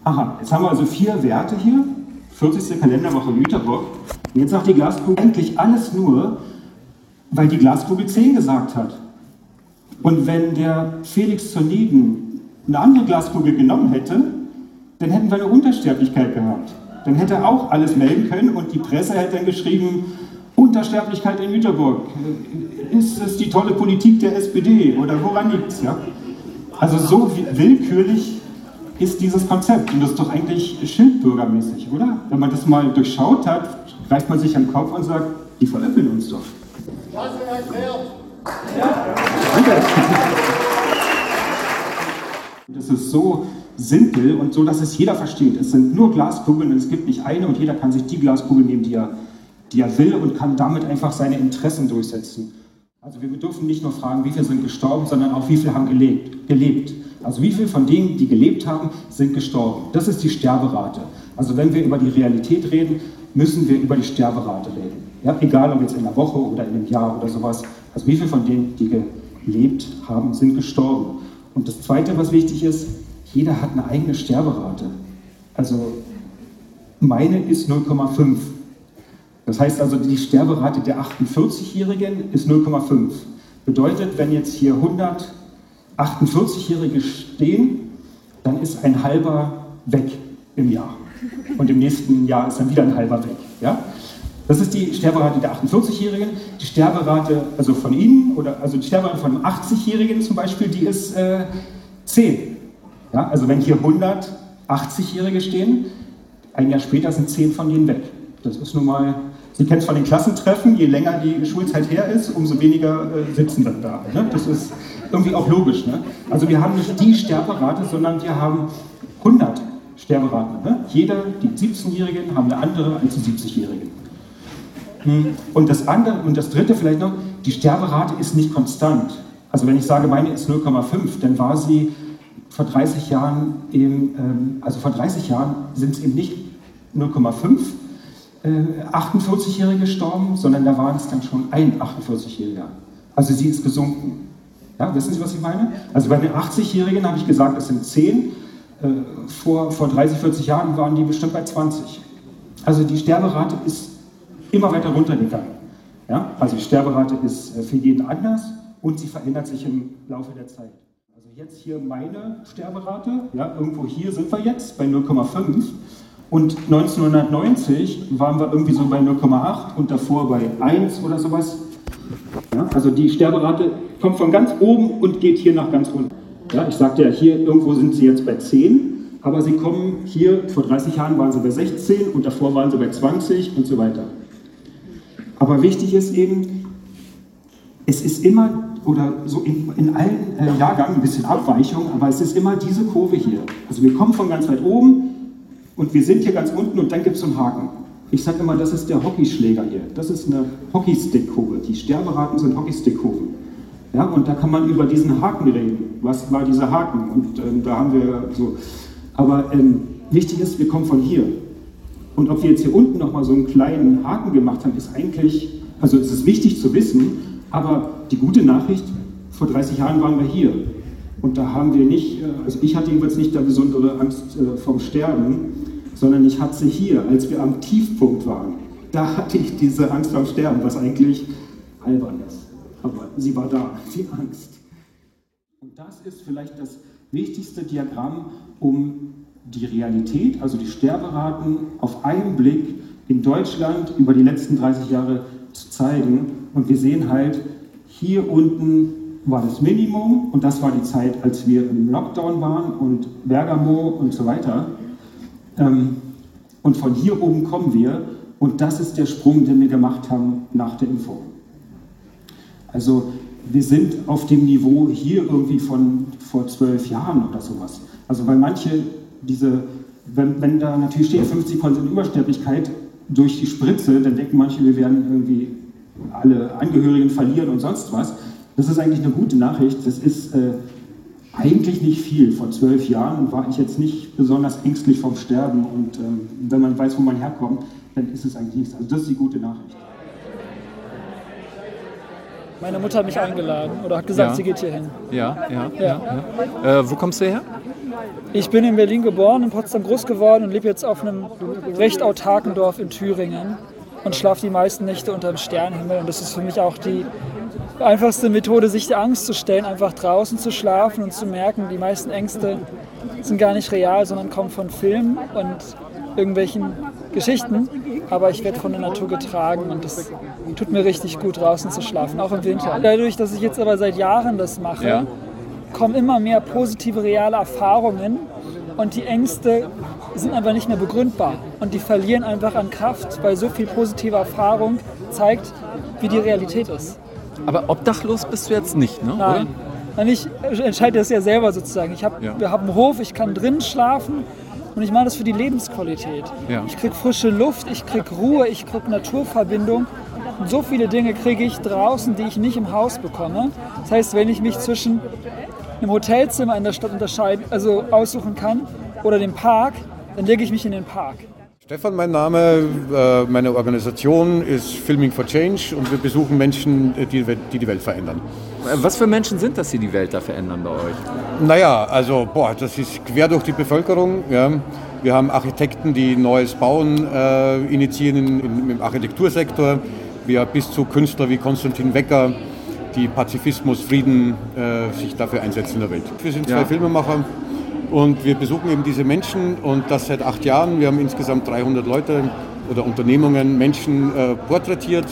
Aha, jetzt haben wir also vier Werte hier. 40. Kalenderwoche Jüterbock. Und jetzt sagt die Glaskugel eigentlich alles nur, weil die Glaskugel 10 gesagt hat. Und wenn der Felix zur eine andere Glaskugel genommen hätte, dann hätten wir eine Untersterblichkeit gehabt. Dann hätte er auch alles melden können und die Presse hätte dann geschrieben, Untersterblichkeit in Jüterburg. Ist es die tolle Politik der SPD oder woran liegt es? Ja? Also so willkürlich ist dieses Konzept und das ist doch eigentlich schildbürgermäßig, oder? Wenn man das mal durchschaut hat, greift man sich am Kopf und sagt, die veräppeln uns doch. Klasse erklärt. Danke. Das ist so simpel und so, dass es jeder versteht. Es sind nur Glaskugeln und es gibt nicht eine und jeder kann sich die Glaskugel nehmen, die er, die er will und kann damit einfach seine Interessen durchsetzen. Also wir dürfen nicht nur fragen, wie viele sind gestorben, sondern auch wie viele haben gelebt. gelebt. Also wie viele von denen, die gelebt haben, sind gestorben. Das ist die Sterberate. Also wenn wir über die Realität reden, müssen wir über die Sterberate reden. Ja, egal ob jetzt in einer Woche oder in einem Jahr oder sowas. Also wie viele von denen, die gelebt haben, sind gestorben. Und das Zweite, was wichtig ist, jeder hat eine eigene Sterberate. Also meine ist 0,5. Das heißt also, die Sterberate der 48-Jährigen ist 0,5. Bedeutet, wenn jetzt hier 148-Jährige stehen, dann ist ein halber weg im Jahr. Und im nächsten Jahr ist dann wieder ein halber weg. Ja? Das ist die Sterberate der 48-Jährigen. Die Sterberate also von Ihnen, oder also die Sterberate von einem 80-Jährigen zum Beispiel, die ist äh, 10. Ja? Also wenn hier 180-Jährige stehen, ein Jahr später sind 10 von denen weg. Das ist nun mal, Sie kennen es von den Klassentreffen, je länger die Schulzeit her ist, umso weniger äh, sitzen dann da. Ne? Das ist irgendwie auch logisch. Ne? Also wir haben nicht die Sterberate, sondern wir haben 100 Sterberaten. Ne? Jeder, die 17-Jährigen haben eine andere als die 70-Jährigen. Hm. Und das andere, und das dritte vielleicht noch, die Sterberate ist nicht konstant. Also wenn ich sage, meine ist 0,5, dann war sie vor 30 Jahren eben, ähm, also vor 30 Jahren sind es eben nicht 0,5 äh, 48-Jährige gestorben, sondern da waren es dann schon ein 48-Jähriger. Also sie ist gesunken. Ja, wissen Sie, was ich meine? Also bei den 80-Jährigen habe ich gesagt, es sind 10. Äh, vor, vor 30, 40 Jahren waren die bestimmt bei 20. Also die Sterberate ist immer weiter runtergegangen. Ja? Also die Sterberate ist äh, für jeden anders und sie verändert sich im Laufe der Zeit. Jetzt hier meine Sterberate, ja, irgendwo hier sind wir jetzt bei 0,5 und 1990 waren wir irgendwie so bei 0,8 und davor bei 1 oder sowas. Ja? Also die Sterberate kommt von ganz oben und geht hier nach ganz unten. Ja, ich sagte ja, hier irgendwo sind sie jetzt bei 10, aber sie kommen hier, vor 30 Jahren waren sie bei 16 und davor waren sie bei 20 und so weiter. Aber wichtig ist eben, es ist immer, oder so in, in allen äh, Jahrgängen ein bisschen Abweichung, aber es ist immer diese Kurve hier. Also wir kommen von ganz weit oben und wir sind hier ganz unten und dann gibt es einen Haken. Ich sage immer, das ist der Hockeyschläger hier. Das ist eine Hockeystick-Kurve. Die Sterberaten sind Hockeystick-Kurven. Ja, und da kann man über diesen Haken reden. Was war dieser Haken? Und ähm, da haben wir so. Aber ähm, wichtig ist, wir kommen von hier. Und ob wir jetzt hier unten nochmal so einen kleinen Haken gemacht haben, ist eigentlich, also es ist wichtig zu wissen, aber die gute Nachricht, vor 30 Jahren waren wir hier. Und da haben wir nicht, äh, also ich hatte jedenfalls nicht da besondere Angst äh, vom Sterben, sondern ich hatte sie hier, als wir am Tiefpunkt waren. Da hatte ich diese Angst am Sterben, was eigentlich albern ist. Aber sie war da, die Angst. Und das ist vielleicht das wichtigste Diagramm, um die Realität, also die Sterberaten, auf einen Blick in Deutschland über die letzten 30 Jahre zu zeigen. Und wir sehen halt, hier unten war das Minimum und das war die Zeit, als wir im Lockdown waren und Bergamo und so weiter. Ähm, und von hier oben kommen wir und das ist der Sprung, den wir gemacht haben nach der Impfung. Also wir sind auf dem Niveau hier irgendwie von vor zwölf Jahren oder sowas. Also weil manche diese, wenn, wenn da natürlich steht 50% Übersterblichkeit durch die Spritze, dann denken manche, wir werden irgendwie alle Angehörigen verlieren und sonst was. Das ist eigentlich eine gute Nachricht. Das ist äh, eigentlich nicht viel. Vor zwölf Jahren war ich jetzt nicht besonders ängstlich vom Sterben und ähm, wenn man weiß, wo man herkommt, dann ist es eigentlich nichts. Also das ist die gute Nachricht. Meine Mutter hat mich eingeladen oder hat gesagt, Ja. sie geht hier hin. Ja, ja, ja. ja. Äh, wo kommst du her? Ich bin in Berlin geboren, in Potsdam groß geworden und lebe jetzt auf einem recht autarken Dorf in Thüringen und schlafe die meisten Nächte unter dem Sternenhimmel. Und das ist für mich auch die einfachste Methode, sich der Angst zu stellen, einfach draußen zu schlafen und zu merken, die meisten Ängste sind gar nicht real, sondern kommen von Filmen und irgendwelchen Geschichten. Aber ich werde von der Natur getragen und es tut mir richtig gut, draußen zu schlafen, auch im Winter. Dadurch, dass ich jetzt aber seit Jahren das mache, Ja. kommen immer mehr positive, reale Erfahrungen und die Ängste sind einfach nicht mehr begründbar und die verlieren einfach an Kraft, weil so viel positive Erfahrung zeigt, wie die Realität ist. Aber obdachlos bist du jetzt nicht, ne? Nein. Nein, ich entscheide das ja selber sozusagen. Ich hab, Ja. Wir haben einen Hof, ich kann drinnen schlafen und ich mache das für die Lebensqualität. Ja. Ich kriege frische Luft, ich kriege Ruhe, ich kriege Naturverbindung. Und so viele Dinge kriege ich draußen, die ich nicht im Haus bekomme. Das heißt, wenn ich mich zwischen einem Hotelzimmer in der Stadt unterscheiden, also aussuchen kann oder dem Park, dann lege ich mich in den Park. Stefan, mein Name, äh, meine Organisation ist Filming for Change und wir besuchen Menschen, die die, Welt verändern. Äh, Was für Menschen sind das, die die Welt da verändern bei euch? Naja, also boah, das ist quer durch die Bevölkerung. Ja. Wir haben Architekten, die neues Bauen äh, initiieren in, in, im Architektursektor. Wir bis zu Künstler wie Konstantin Wecker, die Pazifismus, Frieden äh, sich dafür einsetzen in der Welt. Wir sind zwei Ja. Filmemacher und wir besuchen eben diese Menschen und das seit acht Jahren. Wir haben insgesamt 300 Leute oder Unternehmungen, Menschen äh, porträtiert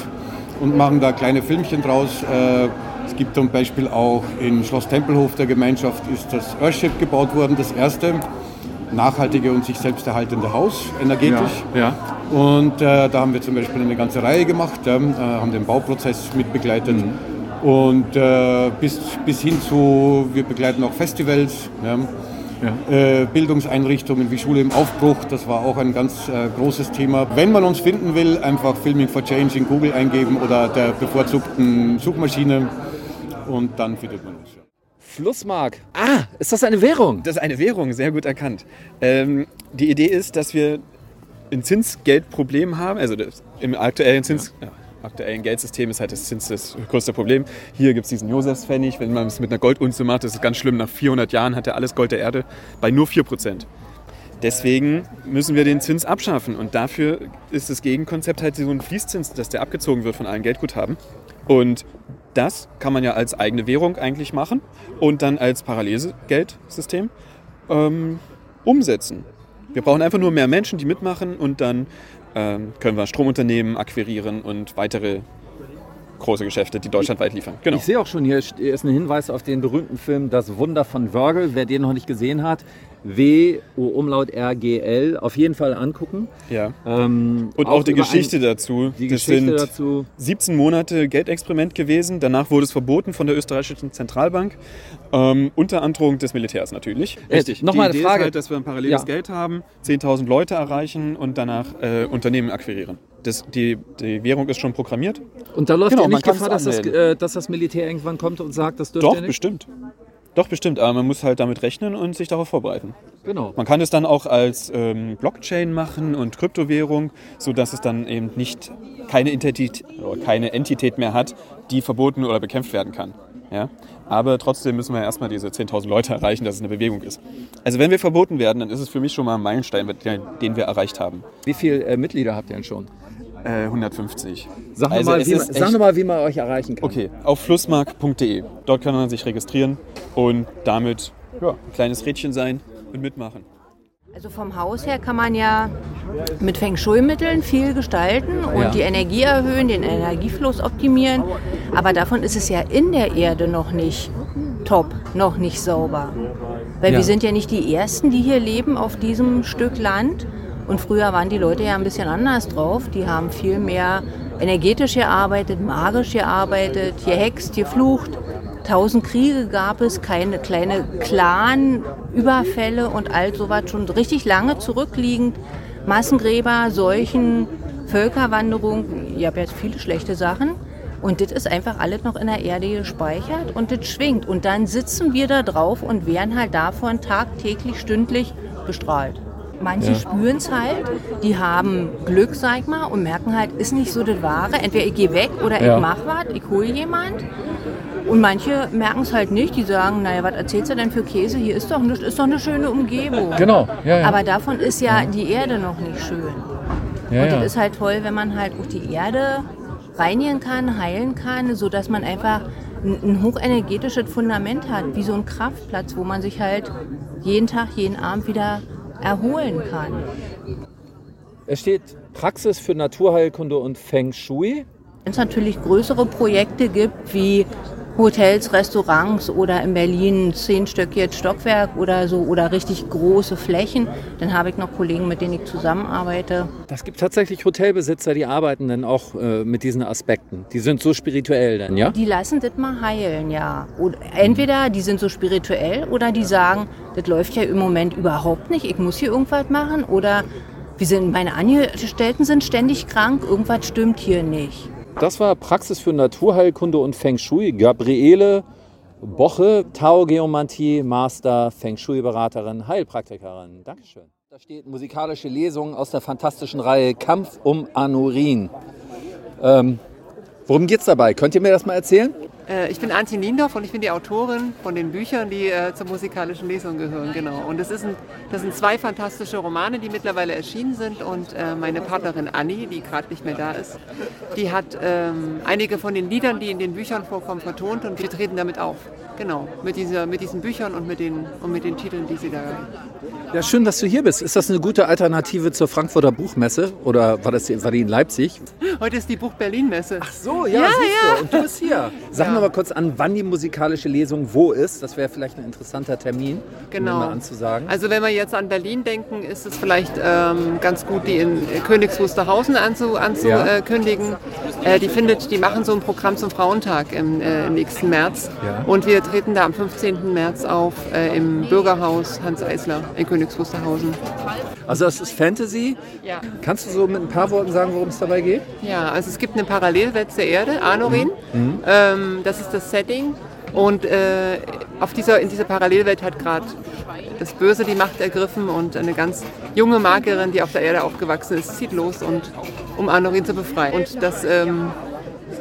und machen da kleine Filmchen draus. Äh, es gibt zum Beispiel auch in Schloss Tempelhof der Gemeinschaft ist das Earthship gebaut worden, das erste nachhaltige und sich selbst erhaltende Haus, energetisch. Ja, Und äh, da haben wir zum Beispiel eine ganze Reihe gemacht, ja, äh, haben den Bauprozess mit begleitet. Und äh, bis, bis hin zu, wir begleiten auch Festivals, ja. Äh, Bildungseinrichtungen wie Schule im Aufbruch, das war auch ein ganz äh, großes Thema. Wenn man uns finden will, einfach Filming for Change in Google eingeben oder der bevorzugten Suchmaschine und dann findet man uns. Flussmark. Ah, ist das eine Währung? Das ist eine Währung, sehr gut erkannt. Ähm, die Idee ist, dass wir ein Zinsgeldproblem haben. Also das, im aktuellen Zins, ja. Aktuellen Geldsystem ist halt das Zins das größte Problem. Hier gibt es diesen Josefspfennig. Wenn man es mit einer Goldunze macht, das ist ganz schlimm. Nach 400 Jahren hat er alles Gold der Erde bei nur 4%. Deswegen müssen wir den Zins abschaffen. Und dafür ist das Gegenkonzept halt so ein Fließzins, dass der abgezogen wird von allen Geldguthaben. Und das kann man ja als eigene Währung eigentlich machen und dann als Parallelgeldsystem ähm, umsetzen. Wir brauchen einfach nur mehr Menschen, die mitmachen und dann können wir Stromunternehmen akquirieren und weitere große Geschäfte, die deutschlandweit liefern. Genau. Ich sehe auch schon, hier ist ein Hinweis auf den berühmten Film Das Wunder von Wörgl. Wer den noch nicht gesehen hat, W, O, Umlaut, R, G, L, auf jeden Fall angucken. Ja. Ähm, Und auch, die über Geschichte ein- dazu. Die das Geschichte sind dazu. 17 Monate Geldexperiment gewesen. Danach wurde es verboten von der österreichischen Zentralbank. Ähm, unter Androhung des Militärs natürlich. Äh, noch mal die eine Frage. Ist halt, dass wir ein paralleles Ja. Geld haben, 10.000 Leute erreichen und danach äh, Unternehmen akquirieren. Das, die, die Währung ist schon programmiert. Und da läuft Genau, ja nicht Gefahr, dass das, äh, dass das Militär irgendwann kommt und sagt, das dürft Doch, ihr nicht? bestimmt. Doch, bestimmt. Aber man muss halt damit rechnen und sich darauf vorbereiten. Genau. Man kann es dann auch als ähm, Blockchain machen und Kryptowährung, sodass es dann eben nicht keine Entität, keine Entität mehr hat, die verboten oder bekämpft werden kann. Ja? Aber trotzdem müssen wir erstmal diese 10.000 Leute erreichen, dass es eine Bewegung ist. Also wenn wir verboten werden, dann ist es für mich schon mal ein Meilenstein, den- den wir erreicht haben. Wie viele äh, Mitglieder habt ihr denn schon? Äh, 150. Sag noch Also mal, es wie sag noch mal, wie man euch erreichen kann. Okay, auf flussmark.de. Dort kann man sich registrieren und damit ja, ein kleines Rädchen sein und mitmachen. Also vom Haus her kann man ja mit Feng Shui-Mitteln viel gestalten und Ja. die Energie erhöhen, den Energiefluss optimieren. Aber davon ist es ja in der Erde noch nicht top, noch nicht sauber. Weil Ja. wir sind ja nicht die Ersten, die hier leben auf diesem Stück Land. Und früher waren die Leute ja ein bisschen anders drauf. Die haben viel mehr energetisch gearbeitet, magisch gearbeitet, gehext, geflucht. Tausend Kriege gab es, keine kleine Clan-Überfälle und all sowas schon richtig lange zurückliegend. Massengräber, Seuchen, Völkerwanderung. Ihr habt jetzt viele schlechte Sachen. Und das ist einfach alles noch in der Erde gespeichert und das schwingt. Und dann sitzen wir da drauf und werden halt davon tagtäglich, stündlich bestrahlt. Manche Ja. spüren es halt, die haben Glück, sag ich mal, und merken halt, ist nicht so das Wahre. Entweder ich gehe weg oder Ja. ich mach was, ich hole jemand. Und manche merken es halt nicht, die sagen, naja, was erzählst du denn für Käse? Hier ist doch, nicht, ist doch eine schöne Umgebung. Genau, ja, ja. Aber davon ist ja die Erde noch nicht schön. Ja, und das ist halt toll, wenn man halt auch die Erde reinigen kann, heilen kann, sodass man einfach ein, ein hochenergetisches Fundament hat, wie so ein Kraftplatz, wo man sich halt jeden Tag, jeden Abend wieder erholen kann. Es steht Praxis für Naturheilkunde und Feng Shui. Wenn es natürlich größere Projekte gibt, wie Hotels, Restaurants oder in Berlin zehnstöckiges Stockwerk oder so oder richtig große Flächen, dann habe ich noch Kollegen, mit denen ich zusammenarbeite. Das gibt tatsächlich Hotelbesitzer, die arbeiten dann auch äh, mit diesen Aspekten. Die sind so spirituell dann, ja? Die lassen das mal heilen, ja. Oder entweder die sind so spirituell oder die sagen, das läuft ja im Moment überhaupt nicht, ich muss hier irgendwas machen. Oder wir sind, meine Angestellten sind ständig krank, irgendwas stimmt hier nicht. Das war Praxis für Naturheilkunde und Feng Shui. Gabriele Boche, Tao-Geomantie, Master, Feng Shui-Beraterin, Heilpraktikerin. Dankeschön. Da steht musikalische Lesung aus der fantastischen Reihe Kampf um Anurin. Ähm, worum geht's dabei? Könnt ihr mir das mal erzählen? Äh, ich bin Antje Niendorf und ich bin die Autorin von den Büchern, die äh, zur musikalischen Lesung gehören. Genau. Und das, ein, das sind zwei fantastische Romane, die mittlerweile erschienen sind. Und äh, meine Partnerin Anni, die gerade nicht mehr da ist, die hat ähm, einige von den Liedern, die in den Büchern vorkommen, vertont und wir treten damit auf. Genau, mit, dieser, mit diesen Büchern und mit, den, und mit den Titeln, die sie da. Ja, schön, dass du hier bist. Ist das eine gute Alternative zur Frankfurter Buchmesse oder war, das, war die in Leipzig? Heute ist die Buch Berlin Messe. Ach so, ja, ja, ja. Du. Und du bist hier. Sag Ja. Mir mal kurz an, wann die musikalische Lesung wo ist. Das wäre vielleicht ein interessanter Termin, Genau. um mal anzusagen. Also wenn wir jetzt an Berlin denken, ist es vielleicht ähm, ganz gut, die in Königs Wusterhausen anzu, anzukündigen. Äh, die findet, die machen so ein Programm zum Frauentag im, äh, im nächsten März. Ja. Und wir treten da am 15. März auf äh, im Bürgerhaus Hans Eisler in Königs Wusterhausen. Also das ist Fantasy. Ja. Kannst du so mit ein paar Worten sagen, worum es dabei geht? Ja, also es gibt eine Parallelwelt der Erde, Anorin. Mhm. Ähm, das ist das Setting. Und äh, auf dieser, in dieser Parallelwelt hat gerade das Böse die Macht ergriffen und eine ganz junge Magierin, die auf der Erde aufgewachsen ist, zieht los, und, um Anorin zu befreien. Und das ähm,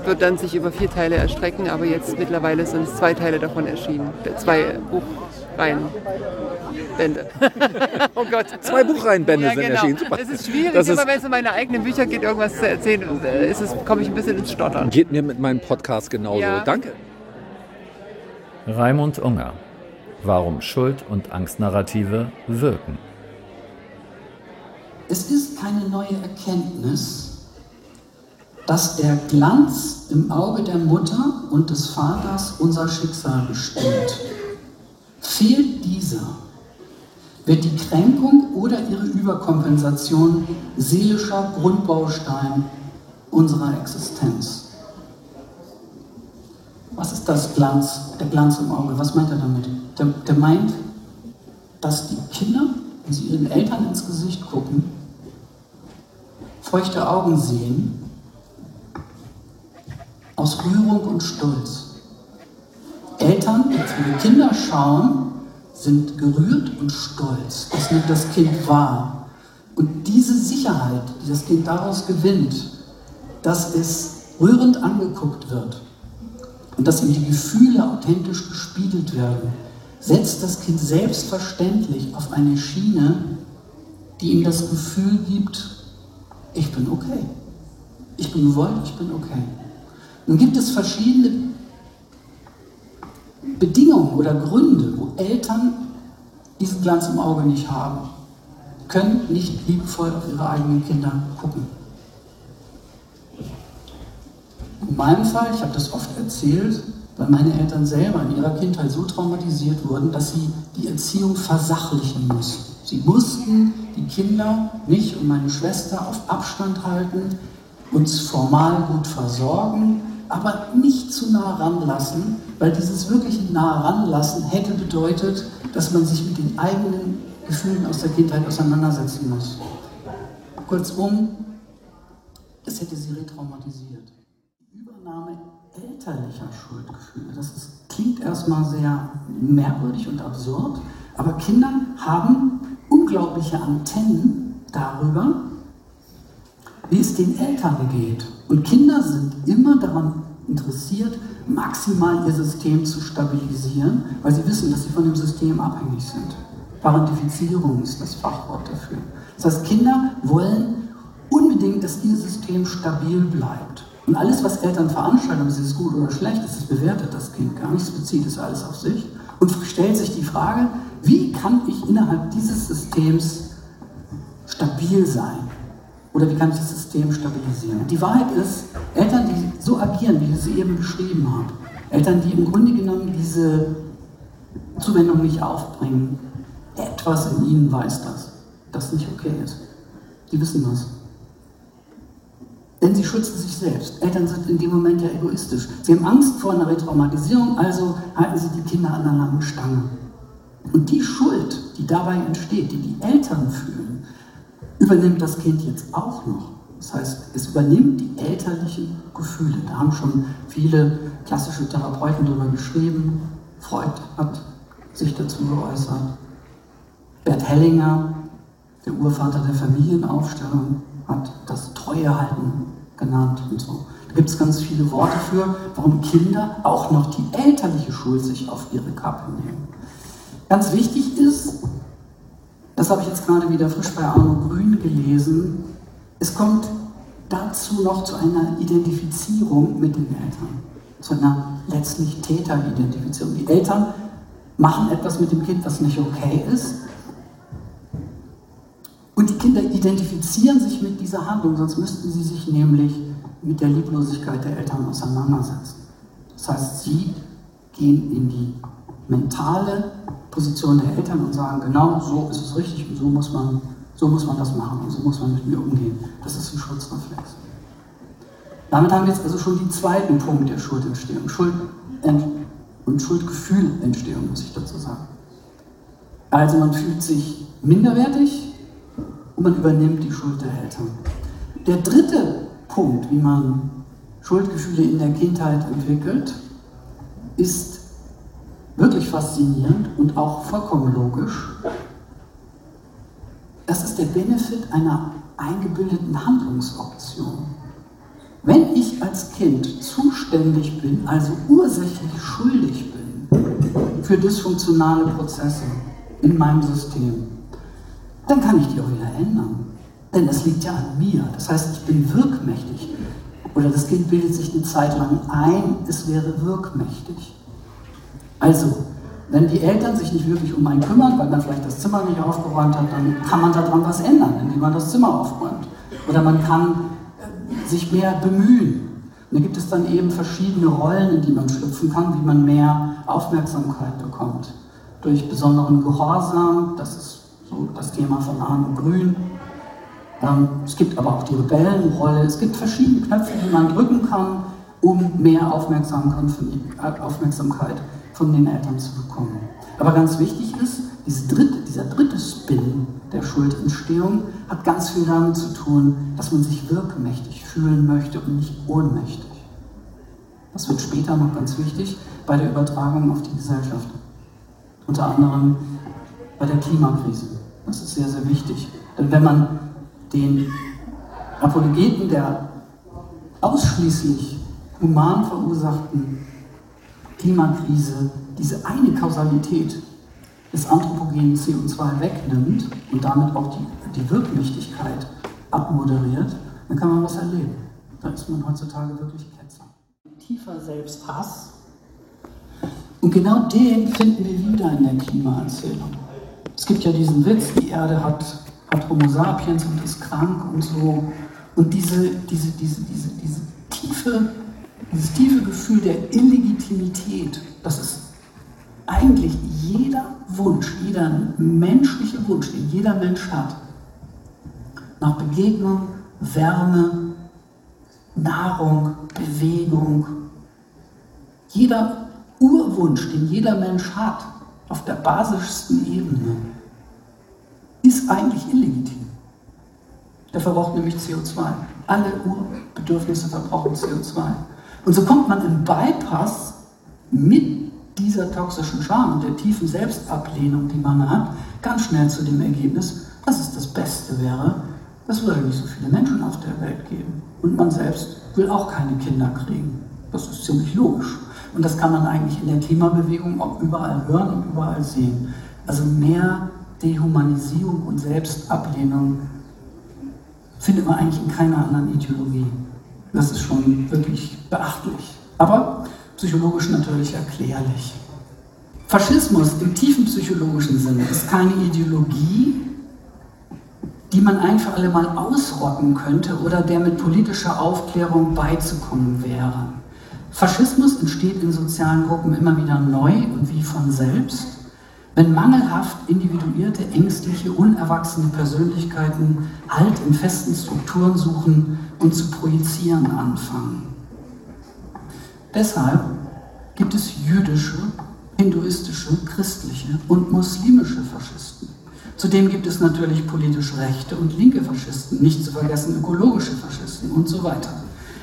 wird dann sich über vier Teile erstrecken, aber jetzt mittlerweile sind es zwei Teile davon erschienen. Zwei Buchreihen. Bände. oh Gott. Zwei Buchreihenbände ja, sind genau. erschienen. Super. Es ist schwierig, Das ist- immer wenn es um meine eigenen Bücher geht, irgendwas zu erzählen, äh, ist es, komme ich ein bisschen ins Stottern. Geht mir mit meinem Podcast genauso. Ja. Danke. Raimund Unger. Warum Schuld- und Angstnarrative wirken. Es ist keine neue Erkenntnis, dass der Glanz im Auge der Mutter und des Vaters unser Schicksal bestimmt. Fehlt dieser, wird die Kränkung oder ihre Überkompensation seelischer Grundbaustein unserer Existenz. Was ist das Glanz, der Glanz im Auge? Was meint er damit? Der, der meint, dass die Kinder, wenn sie ihren Eltern ins Gesicht gucken, feuchte Augen sehen, aus Rührung und Stolz. Eltern, die Kinder schauen, sind gerührt und stolz. Das nimmt das Kind wahr. Und diese Sicherheit, die das Kind daraus gewinnt, dass es rührend angeguckt wird und dass ihm die Gefühle authentisch gespiegelt werden, setzt das Kind selbstverständlich auf eine Schiene, die ihm das Gefühl gibt, ich bin okay. Ich bin gewollt, ich bin okay. Nun gibt es verschiedene Bedingungen oder Gründe, wo Eltern diesen Glanz im Auge nicht haben, können nicht liebevoll auf ihre eigenen Kinder gucken. In meinem Fall, ich habe das oft erzählt, weil meine Eltern selber in ihrer Kindheit so traumatisiert wurden, dass sie die Erziehung versachlichen mussten. Sie mussten die Kinder, mich und meine Schwester auf Abstand halten, uns formal gut versorgen, aber nicht zu nah ranlassen, weil dieses wirkliche nah ranlassen hätte bedeutet, dass man sich mit den eigenen Gefühlen aus der Kindheit auseinandersetzen muss. Kurzum, es hätte sie retraumatisiert. Übernahme elterlicher Schuldgefühle, das ist, klingt erstmal sehr merkwürdig und absurd, aber Kinder haben unglaubliche Antennen darüber, wie es den Eltern geht. Und Kinder sind immer daran interessiert, maximal ihr System zu stabilisieren, weil sie wissen, dass sie von dem System abhängig sind. Parentifizierung ist das Fachwort dafür. Das heißt, Kinder wollen unbedingt, dass ihr System stabil bleibt. Und alles, was Eltern veranstalten, ob es gut oder schlecht ist, das bewertet das Kind gar nicht, es bezieht es alles auf sich und stellt sich die Frage, wie kann ich innerhalb dieses Systems stabil sein? Oder wie kann ich das System stabilisieren? Die Wahrheit ist, Eltern, die so agieren, wie ich sie eben beschrieben habe, Eltern, die im Grunde genommen diese Zuwendung nicht aufbringen, etwas in ihnen weiß das, das nicht okay ist. Die wissen was. Denn sie schützen sich selbst. Eltern sind in dem Moment ja egoistisch. Sie haben Angst vor einer Retraumatisierung, also halten sie die Kinder an einer langen Stange. Und die Schuld, die dabei entsteht, die die Eltern fühlen, übernimmt das Kind jetzt auch noch. Das heißt, es übernimmt die elterlichen Gefühle. Da haben schon viele klassische Therapeuten darüber geschrieben. Freud hat sich dazu geäußert. Bert Hellinger, der Urvater der Familienaufstellung, hat das Treuehalten genannt und so. Da gibt es ganz viele Worte für, warum Kinder, auch noch die elterliche Schuld, sich auf ihre Kappe nehmen. Ganz wichtig ist, das habe ich jetzt gerade wieder frisch bei Arno Grün gelesen, es kommt dazu noch zu einer Identifizierung mit den Eltern, zu einer letztlich Täteridentifizierung. Die Eltern machen etwas mit dem Kind, was nicht okay ist. Und die Kinder identifizieren sich mit dieser Handlung, sonst müssten sie sich nämlich mit der Lieblosigkeit der Eltern auseinandersetzen. Das heißt, sie gehen in die mentale Position der Eltern und sagen, genau so ist es richtig und so muss man, so muss man das machen und so muss man mit mir umgehen. Das ist ein Schutzreflex. Damit haben wir jetzt also schon den zweiten Punkt der Schuldentstehung. Schuld und Schuldgefühlentstehung, muss ich dazu sagen. Also man fühlt sich minderwertig und man übernimmt die Schuld der Eltern. Der dritte Punkt, wie man Schuldgefühle in der Kindheit entwickelt, ist wirklich faszinierend und auch vollkommen logisch. Das ist der Benefit einer eingebildeten Handlungsoption. Wenn ich als Kind zuständig bin, also ursächlich schuldig bin für dysfunktionale Prozesse in meinem System, dann kann ich die auch wieder ändern. Denn es liegt ja an mir. Das heißt, ich bin wirkmächtig. Oder das Kind bildet sich eine Zeit lang ein, es wäre wirkmächtig. Also, wenn die Eltern sich nicht wirklich um einen kümmern, weil man vielleicht das Zimmer nicht aufgeräumt hat, dann kann man daran was ändern, indem man das Zimmer aufräumt. Oder man kann äh, sich mehr bemühen. Und da gibt es dann eben verschiedene Rollen, in die man schlüpfen kann, wie man mehr Aufmerksamkeit bekommt. Durch besonderen Gehorsam, das ist so das Thema von Arno Grün, ähm, es gibt aber auch die Rebellenrolle. Es gibt verschiedene Knöpfe, die man drücken kann, um mehr Aufmerksamkeit von, äh, Aufmerksamkeit von den Eltern zu bekommen. Aber ganz wichtig ist, diese dritte, dieser dritte Spin der Schuldentstehung hat ganz viel damit zu tun, dass man sich wirkmächtig fühlen möchte und nicht ohnmächtig. Das wird später noch ganz wichtig bei der Übertragung auf die Gesellschaft. Unter anderem bei der Klimakrise. Das ist sehr, sehr wichtig. Denn wenn man den Apologeten der ausschließlich human verursachten Klimakrise diese eine Kausalität des anthropogenen CO2 wegnimmt und damit auch die, die Wirkmächtigkeit abmoderiert, dann kann man was erleben. Da ist man heutzutage wirklich Ketzer. Tiefer Selbsthass. Und genau den finden wir wieder in der Klimaerzählung. Es gibt ja diesen Witz, die Erde hat hat Homo sapiens und ist krank und so. Und diese, diese, diese, diese, diese tiefe, dieses tiefe Gefühl der Illegitimität, das ist eigentlich jeder Wunsch, jeder menschliche Wunsch, den jeder Mensch hat, nach Begegnung, Wärme, Nahrung, Bewegung, jeder Urwunsch, den jeder Mensch hat, auf der basischsten Ebene, ist eigentlich illegitim. Der verbraucht nämlich CO2. Alle Urbedürfnisse verbrauchen CO2. Und so kommt man im Bypass mit dieser toxischen Scham und der tiefen Selbstablehnung, die man hat, ganz schnell zu dem Ergebnis, dass es das Beste wäre, es würde nicht so viele Menschen auf der Welt geben. Und man selbst will auch keine Kinder kriegen. Das ist ziemlich logisch. Und das kann man eigentlich in der Klimabewegung auch überall hören und überall sehen. Also mehr Dehumanisierung und Selbstablehnung findet man eigentlich in keiner anderen Ideologie. Das ist schon wirklich beachtlich. Aber psychologisch natürlich erklärlich. Faschismus im tiefen psychologischen Sinne ist keine Ideologie, die man ein für alle Mal ausrotten könnte oder der mit politischer Aufklärung beizukommen wäre. Faschismus entsteht in sozialen Gruppen immer wieder neu und wie von selbst wenn mangelhaft individuierte, ängstliche, unerwachsene Persönlichkeiten Halt in festen Strukturen suchen und zu projizieren anfangen. Deshalb gibt es jüdische, hinduistische, christliche und muslimische Faschisten. Zudem gibt es natürlich politisch rechte und linke Faschisten, nicht zu vergessen ökologische Faschisten und so weiter.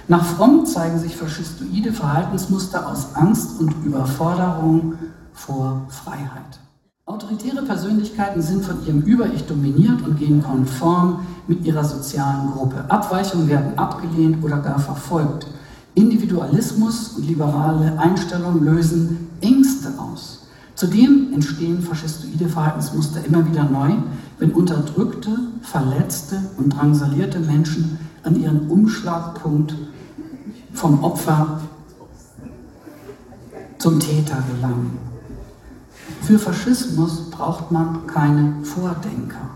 Nach Fromm zeigen sich faschistoide Verhaltensmuster aus Angst und Überforderung vor Freiheit. Autoritäre Persönlichkeiten sind von ihrem Über-Ich dominiert und gehen konform mit ihrer sozialen Gruppe. Abweichungen werden abgelehnt oder gar verfolgt. Individualismus und liberale Einstellungen lösen Ängste aus. Zudem entstehen faschistoide Verhaltensmuster immer wieder neu, wenn unterdrückte, verletzte und drangsalierte Menschen an ihren Umschlagpunkt vom Opfer zum Täter gelangen. Für Faschismus braucht man keine Vordenker.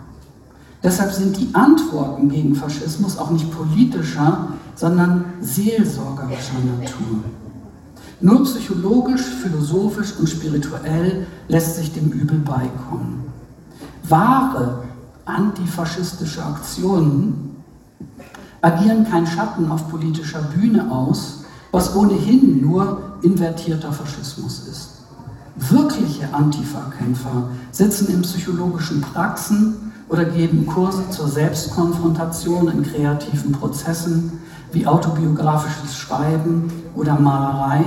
Deshalb sind die Antworten gegen Faschismus auch nicht politischer, sondern seelsorgerischer Natur. Nur psychologisch, philosophisch und spirituell lässt sich dem Übel beikommen. Wahre antifaschistische Aktionen agieren kein Schatten auf politischer Bühne aus, was ohnehin nur invertierter Faschismus ist. Wirkliche Antifa-Kämpfer sitzen in psychologischen Praxen oder geben Kurse zur Selbstkonfrontation in kreativen Prozessen wie autobiografisches Schreiben oder Malerei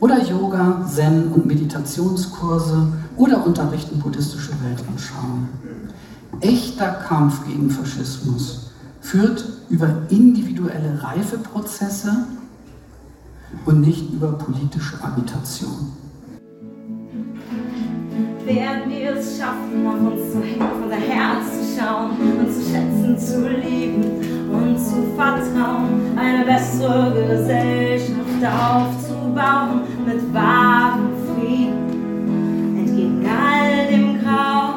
oder Yoga, Zen und Meditationskurse oder unterrichten buddhistische Weltanschauung. Echter Kampf gegen Faschismus führt über individuelle Reifeprozesse und nicht über politische Agitation werden wir es schaffen, auf uns zu hängen, auf unser Herz zu schauen und zu schätzen, zu lieben und zu vertrauen, eine bessere Gesellschaft aufzubauen mit wahrem Frieden, entgegen all dem Grau.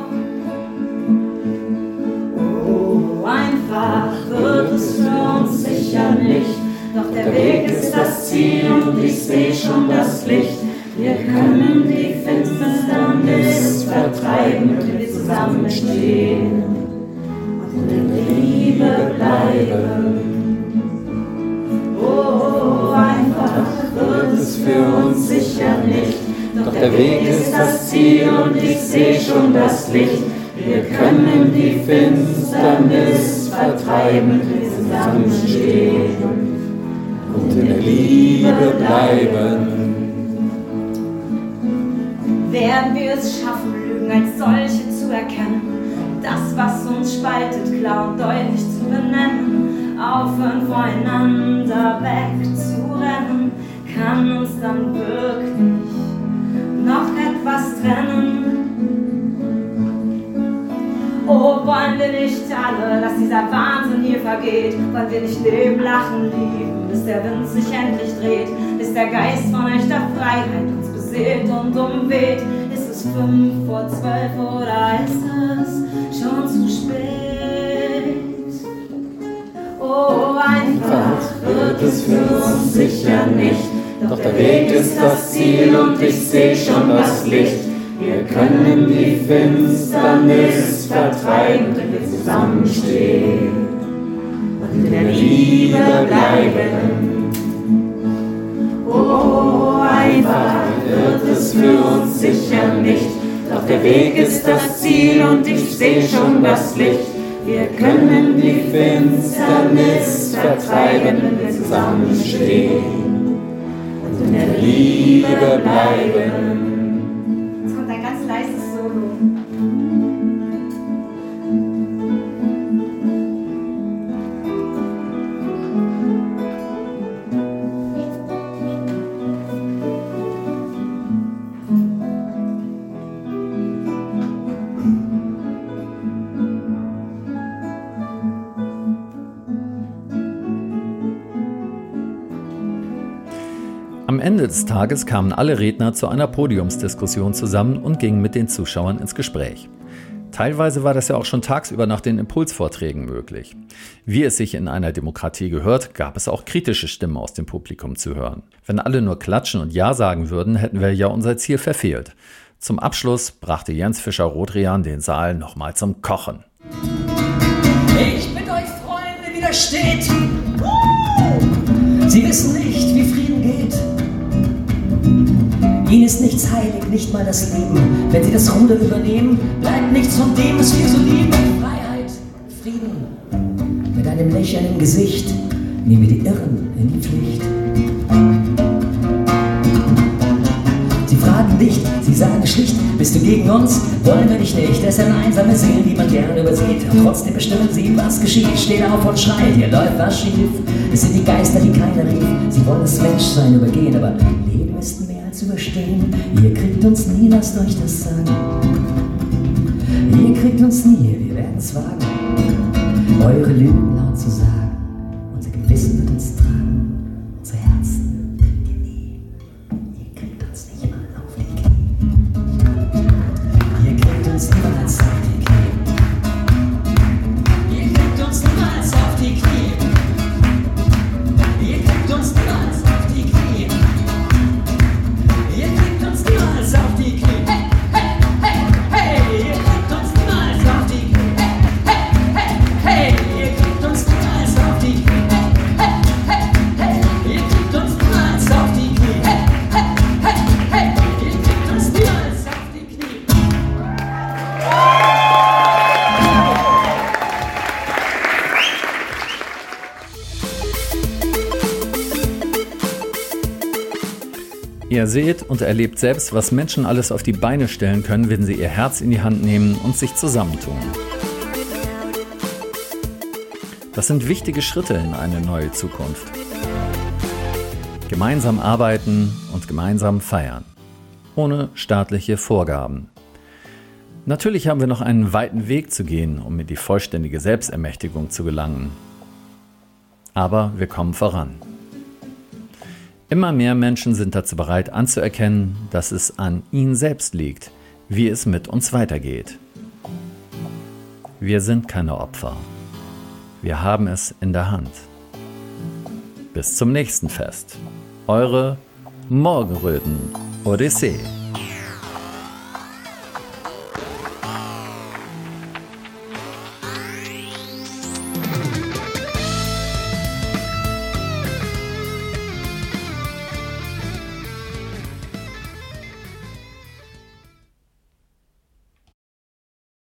Oh, einfach wird es für uns sicher nicht, doch der Weg ist das Ziel und ich sehe schon das Licht. Licht. Wir können die Finsternis vertreiben, zusammenstehen und in der Liebe bleiben dieser Wahnsinn hier vergeht? Wollen wir nicht leben, lachen, lieben, bis der Wind sich endlich dreht? Bis der Geist von echter Freiheit uns seht und umweht. Ist es fünf vor zwölf oder ist es schon zu spät? Oh, einfach wird es für uns sicher nicht. Doch der Weg ist das Ziel und ich sehe schon das Licht. Wir können die Finsternis wir zusammenstehen und in der Liebe bleiben. Oh, einfach wird es für uns sicher nicht. Doch der Weg ist das Ziel und ich sehe schon das Licht. Wir können die Finsternis vertreiben, wenn wir zusammenstehen und in der Liebe bleiben. Des Tages kamen alle Redner zu einer Podiumsdiskussion zusammen und gingen mit den Zuschauern ins Gespräch. Teilweise war das ja auch schon tagsüber nach den Impulsvorträgen möglich. Wie es sich in einer Demokratie gehört, gab es auch kritische Stimmen aus dem Publikum zu hören. Wenn alle nur klatschen und Ja sagen würden, hätten wir ja unser Ziel verfehlt. Zum Abschluss brachte Jens Fischer-Rodrian den Saal nochmal zum Kochen. Ich bitte euch, Freunde, widersteht! Sie wissen nicht, wie. Ihnen ist nichts heilig, nicht mal das Leben. Wenn Sie das Ruder übernehmen, bleibt nichts von dem, was wir so lieben. Freiheit, Frieden. Mit einem lächelnden Gesicht nehmen wir die Irren in die Pflicht. Sie fragen dich. Sie sagen schlicht, bist du gegen uns? Wollen wir dich nicht. Es sind einsame Seelen, die man gern übersieht. Trotzdem bestimmen sie, was geschieht. Steht auf und schreit, hier läuft was schief. Es sind die Geister, die keiner rief. Sie wollen das Menschsein übergehen, aber Leben ist mehr als überstehen. Ihr kriegt uns nie, lasst euch das sagen. Ihr kriegt uns nie, wir werden es wagen, eure Lügen laut zu sagen. Unser Gewissen wird uns tragen, seht und erlebt selbst, was Menschen alles auf die Beine stellen können, wenn sie ihr Herz in die Hand nehmen und sich zusammentun. Das sind wichtige Schritte in eine neue Zukunft. Gemeinsam arbeiten und gemeinsam feiern. Ohne staatliche Vorgaben. Natürlich haben wir noch einen weiten Weg zu gehen, um in die vollständige Selbstermächtigung zu gelangen. Aber wir kommen voran. Immer mehr Menschen sind dazu bereit anzuerkennen, dass es an ihnen selbst liegt, wie es mit uns weitergeht. Wir sind keine Opfer. Wir haben es in der Hand. Bis zum nächsten Fest. Eure Morgenröten Odyssee.